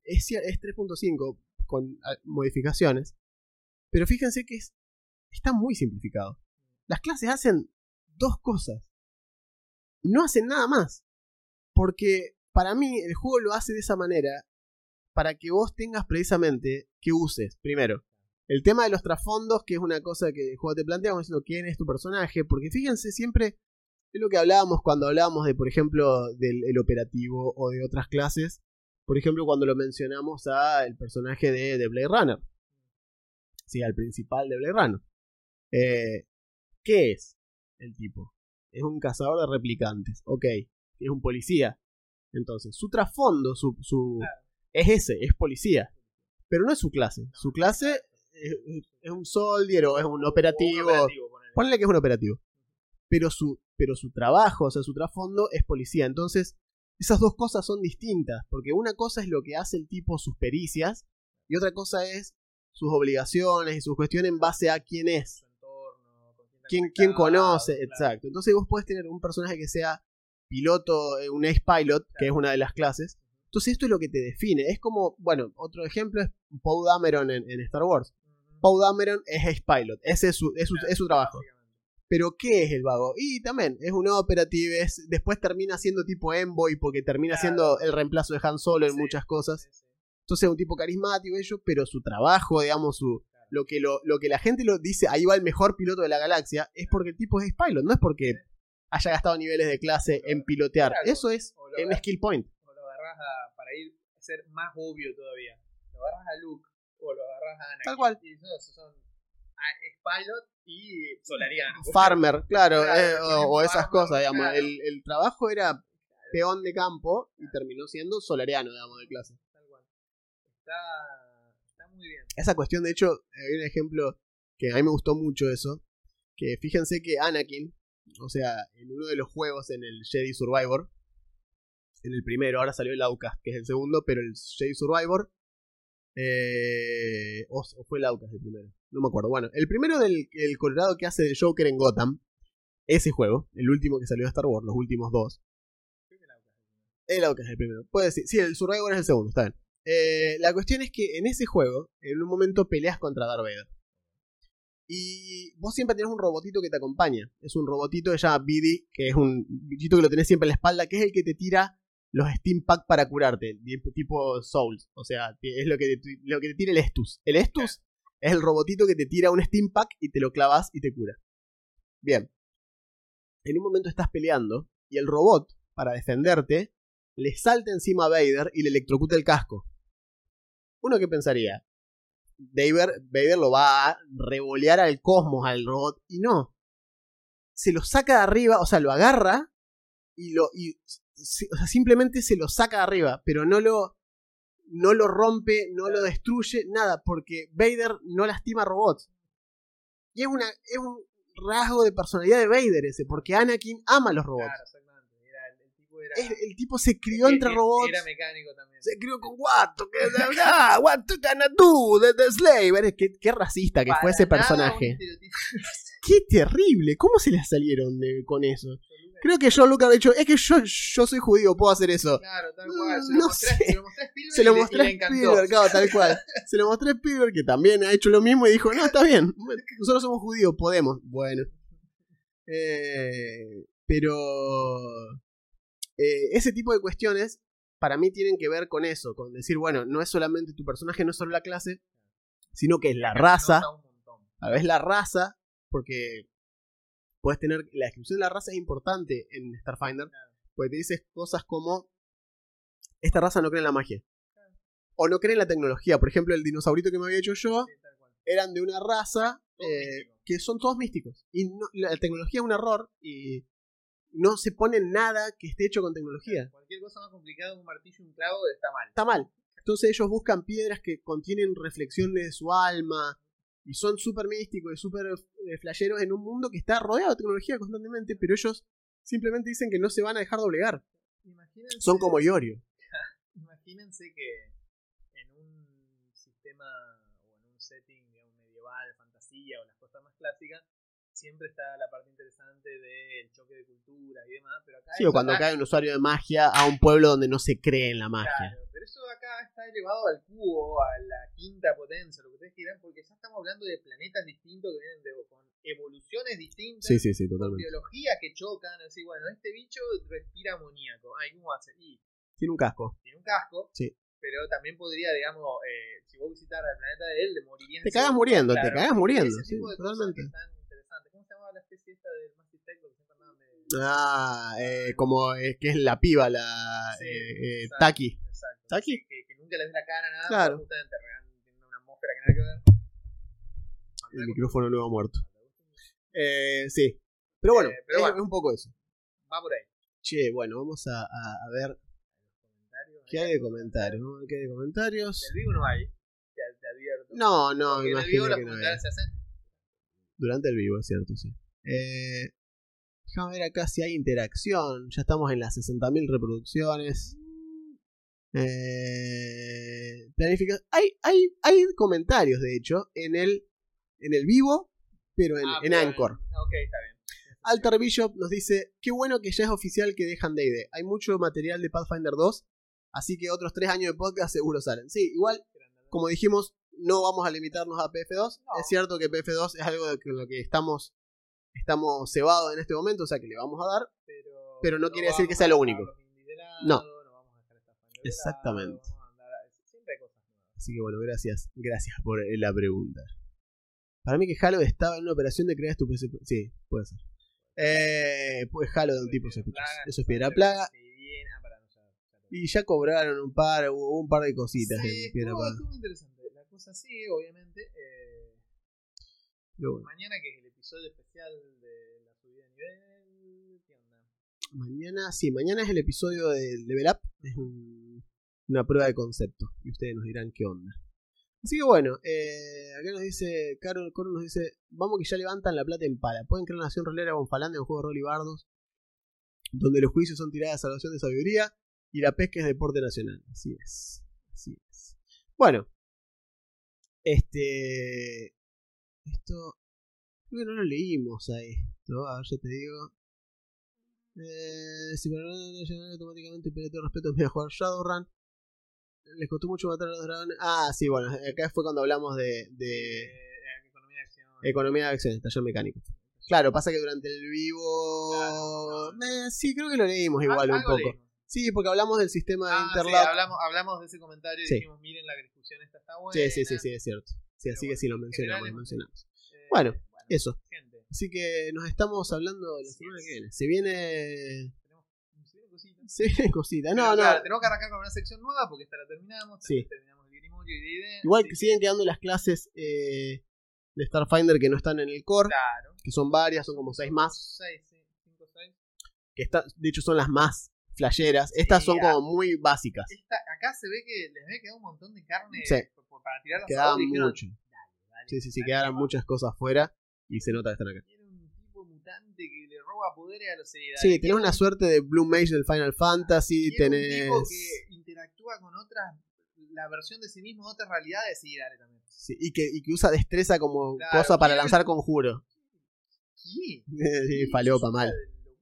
es, cier- es 3.5, con ah, modificaciones. Pero fíjense que es, está muy simplificado. Las clases hacen dos cosas. No hacen nada más. Porque para mí el juego lo hace de esa manera para que vos tengas precisamente que uses, primero, el tema de los trasfondos, que es una cosa que el juego te plantea, como diciendo quién es tu personaje, porque fíjense siempre, es lo que hablábamos cuando hablábamos de, por ejemplo, del el operativo o de otras clases, por ejemplo, cuando lo mencionamos a el personaje de, de Blade Runner, sí, al principal de Blade Runner. Eh, ¿Qué es el tipo? Es un cazador de replicantes, ok, es un policía. Entonces, su trasfondo, su, su es ese, es policía. Pero no es su clase. Su clase es, un soldier o es un operativo. ponle que es un operativo. Pero su, pero su trabajo, o sea, su trasfondo es policía. Entonces, esas dos cosas son distintas. Porque una cosa es lo que hace el tipo, sus pericias. Y otra cosa es sus obligaciones y sus cuestiones en base a quién es. Quién, quién conoce, exacto. Entonces vos podés tener un personaje que sea piloto, eh, un ace pilot, que es una de las clases. Entonces esto es lo que te define. Es como, bueno, otro ejemplo es Poe Dameron en Star Wars. Poe Dameron es Ace Pilot, ese es su, es su, trabajo. Pero ¿qué es el vago? Y también es un operativo, después termina siendo tipo Envoy porque termina siendo el reemplazo de Han Solo en muchas cosas. Entonces es un tipo carismático ello, pero su trabajo, digamos, su, lo, que lo, lo que la gente lo dice, ahí va el mejor piloto de la galaxia, es porque el tipo es Pilot, no es porque haya gastado niveles de clase en pilotear. Eso es en skill point. O lo agarras para ir a ser más obvio todavía. Lo agarras a Luke o lo agarras a Anakin. Tal cual. Y esos son Pilot y Solariano. Farmer, claro, eh, o, esas cosas, digamos. El, el, trabajo era peón de campo y terminó siendo Solariano, digamos, de clase. Tal cual. Está, está muy bien. Esa cuestión, de hecho, hay un ejemplo que a mí me gustó mucho eso. Que fíjense que Anakin, o sea, en uno de los juegos en el Jedi Survivor, en el primero, ahora salió el Outcast, que es el segundo, pero el Jedi Survivor eh, o, fue el Aucas el primero. No me acuerdo. Bueno, el primero del el Colorado que hace de Joker en Gotham. Ese juego, el último que salió de Star Wars, los últimos dos. El Aucas es el primero. Puede decir. Sí, el Survivor es el segundo, está bien. Eh, la cuestión es que en ese juego, en un momento peleas contra Darth Vader. Y vos siempre tenés un robotito que te acompaña. Es un robotito que se llama Biddy, que es un bichito que lo tenés siempre en la espalda, que es el que te tira los Steam Pack para curarte, tipo Souls. O sea, es lo que, te, lo que te tira el Estus. El Estus es el robotito que te tira un Steam Pack y te lo clavas y te cura. Bien. En un momento estás peleando y el robot, para defenderte, le salta encima a Vader y le electrocuta el casco. Uno que pensaría, Vader, Vader lo va a revolear al cosmos al robot y no. Se lo saca de arriba, o sea, lo agarra y lo y o sea, simplemente se lo saca de arriba, pero no lo, no lo rompe, no lo destruye, nada, porque Vader no lastima robots. Y es, una, es un rasgo de personalidad de Vader ese, porque Anakin ama a los robots. el, tipo se crió entre robots. Era mecánico también. Se crió con Watto. Que, ah, what you gonna do? The, the slave. Qué, qué racista que fue ese personaje. Qué terrible. ¿Cómo se le salieron con eso? Creo que John Lucas ha dicho, es que yo, yo soy judío, puedo hacer eso. Claro, tal cual. Se, lo, mostré, se lo mostré a Spielberg. claro, tal cual. Se lo mostré a Spielberg, que también ha hecho lo mismo y dijo, no, está bien, nosotros somos judíos, podemos. Bueno. Eh, pero eh, ese tipo de cuestiones para mí tienen que ver con eso, con decir, bueno, no es solamente tu personaje, no es solo la clase, sino que es la raza. A veces la raza, porque puedes tener. La descripción de la raza es importante en Starfinder. Porque te dices cosas como. Esta raza no cree en la magia. O no cree en la tecnología. Por ejemplo, el dinosaurito que me había hecho yo. eran de una raza. Eh, que son todos místicos. Y la tecnología es un error. Y no se pone nada que esté hecho con tecnología. Cualquier cosa más complicada que un martillo y un clavo está mal. Está mal. Entonces ellos buscan piedras que contienen reflexiones de su alma, y son súper místicos y súper eh, flasheros en un mundo que está rodeado de tecnología constantemente, pero ellos simplemente dicen que no se van a dejar doblegar. son como Iorio. Imagínense que en un sistema o en un setting medieval, fantasía o las cosas más clásicas, siempre está la parte interesante del choque de culturas y demás, pero acá Sí, o cuando cae un usuario de magia a un pueblo donde no se cree en la magia. Claro, eso acá está elevado al cubo, a la quinta potencia, lo que ustedes quieran, porque ya estamos hablando de planetas distintos que vienen de, con evoluciones distintas, Sí, sí, sí, con biologías que chocan, así, bueno, este bicho respira amoníaco, ay, ¿cómo hace? Y Tiene un casco. tiene un casco, Sí. pero también podría, digamos, eh, si vos visitaras el planeta de él, te morirías. Te cagas muriendo, te cagas muriendo, Ese sí, tipo de totalmente. cosas que están interesantes. ¿Cómo se llamaba la especie esta del Mass Effect? Lo que siempre andaban de... Ah, eh, como es que es la piba, la eh, eh. Taki. ¿Taki? Sí, Que, que nunca les ves la cara, nada, Claro. justamente tienen una atmósfera que nada que ver. El micrófono nuevo muerto. Eh, sí. Pero bueno, Eh, pero es, bueno. un poco eso. Va por ahí. Che, bueno, vamos a, a- a ver qué hay de comentarios. Qué hay de comentarios. Del vivo no hay. Te, te advierto. No, no, Porque en el imagino vivo hay. comentarios se hacen. Durante el vivo, es cierto, sí. Eh, déjame ver acá si hay interacción. Ya estamos en las 60.000 reproducciones. Eh, planifica- hay, hay, hay comentarios, de hecho, en el, en el vivo, pero en, Ah, en pero- Anchor. Ok, está bien. Alter Bishop nos dice, qué bueno que ya es oficial que dejan D&D. Hay mucho material de Pathfinder 2, así que otros tres años de podcast seguro salen. Sí, igual, como dijimos, no vamos a limitarnos a PF2. No. Es cierto que PF2 es algo de lo que estamos, estamos cebados en este momento, o sea que le vamos a dar. Pero, Pero no quiere decir que sea lo único. No. no vamos a dejar esta fan de lado, Exactamente. Siempre hay cosas nuevas. Así que bueno, gracias. Gracias por eh, la pregunta. Para mí que Halo estaba en una operación de crear estupefacientes. Sí, puede ser. Eh, pues Halo de un tipo se escucha. Eso es piedra plaga. ah, Y ya cobraron un par, un par de cositas Sí, en piedra plaga. estuvo interesante. La cosa sigue, obviamente. eh, bueno, mañana, que es el episodio especial de la subida de nivel. ¿Qué onda? mañana, sí, mañana es el episodio de Level Up. Es un- una prueba de concepto. Y ustedes nos dirán qué onda. Así que bueno, eh, acá nos dice, Caro, Coro nos dice, vamos que ya levantan la plata en pala. Pueden crear una nación rolera con Falanda en un juego de rol y bardos, donde los juicios son tiradas de salvación de sabiduría y la pesca es deporte nacional. Así es, así es. Bueno, este, esto, creo que no lo leímos a esto, a ver, ya te digo. Eh, si para no automáticamente pero todo respeto es mejor jugar Shadowrun. Les costó mucho matar a los dragones. Ah, sí, bueno, acá fue cuando hablamos de, de economía de acción. economía de acciones, taller mecánico. Claro, pasa que durante el vivo. Claro, no. Eh, sí, creo que lo leímos igual Al- un poco. leímos. Sí, porque hablamos del sistema de Ah, sí, interlock. hablamos, hablamos de ese comentario y Sí. dijimos, miren, la discusión esta está buena. Sí, sí, sí, sí, es cierto. Sí, así que sí lo en mencionamos, mencionamos. Eh, Bueno, Eso. gente, Así que nos estamos hablando de la semana que viene. Se viene. tenemos, se vienen cositas. Sí, cosita. No, no. claro, tenemos que arrancar con una sección nueva porque esta la terminamos. Sí. Terminamos el Grimorio y. Igual que siguen quedando las clases eh, de Starfinder que no están en el core, Claro. que son varias, son como seis más. 6, 5, 6. Que está, de hecho son las más flasheras. Estas Sí, son ah. como muy básicas. acá se ve que les había quedado un montón de carne Sí. por- por- para tirar las Quedaban dijeron, mucho. dale, Sí, sí, sí, dale, quedaron muchas cosas fuera y se nota que están acá. Mutante que le roba poderes a los seriedades. Sí, tenés una suerte de Blue Mage del Final Fantasy, Tiene tenés... un tipo que interactúa con otras, la versión de sí mismo de otras realidades. Sí, dale también. sí, y, que, y que usa destreza como Claro, cosa para lanzar conjuro. ¿Qué? sí, falopa mal.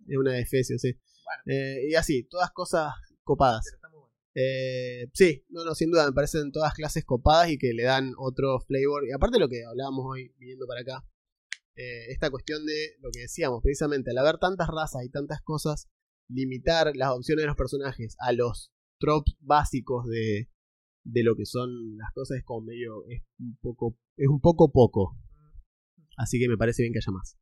Es una de Efesio, sí. Bueno. Eh, y así, todas cosas copadas. Pero está muy bueno. Eh, sí, no, no, sin duda, me parecen todas clases copadas y que le dan otro flavor. Y aparte de lo que hablábamos hoy viniendo para acá, eh, esta cuestión de lo que decíamos, precisamente, al haber tantas razas y tantas cosas, limitar las opciones de los personajes a los tropes básicos de, de lo que son las cosas es como medio, es un poco, es un poco poco. Así que me parece bien que haya más.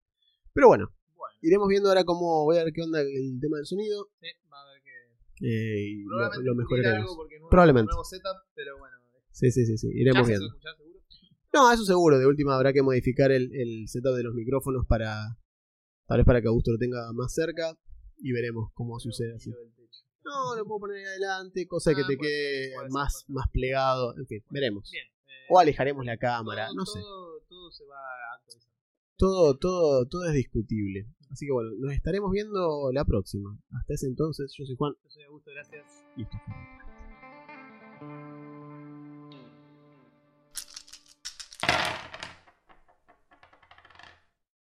Pero bueno, Bueno, iremos viendo ahora cómo voy a ver qué onda el tema del sonido. sí, va a haber que. eh, y lo, Probablemente lo mejoraremos. nuevo, Probablemente. nuevo setup, pero bueno. Sí, sí, sí, sí, iremos viendo. No, eso seguro. De última habrá que modificar el, el setup de los micrófonos para. Tal vez para que Augusto lo tenga más cerca. Y veremos cómo sucede así. No, lo puedo poner ahí adelante, cosa Ah, que te puede quede más, más plegado. En fin, veremos. Bien. eh, O alejaremos la cámara, todo, no sé. Todo, todo se va. Todo, todo, todo es discutible. Así que bueno, nos estaremos viendo la próxima. Hasta ese entonces, yo soy Juan Yo soy Augusto, gracias. y esto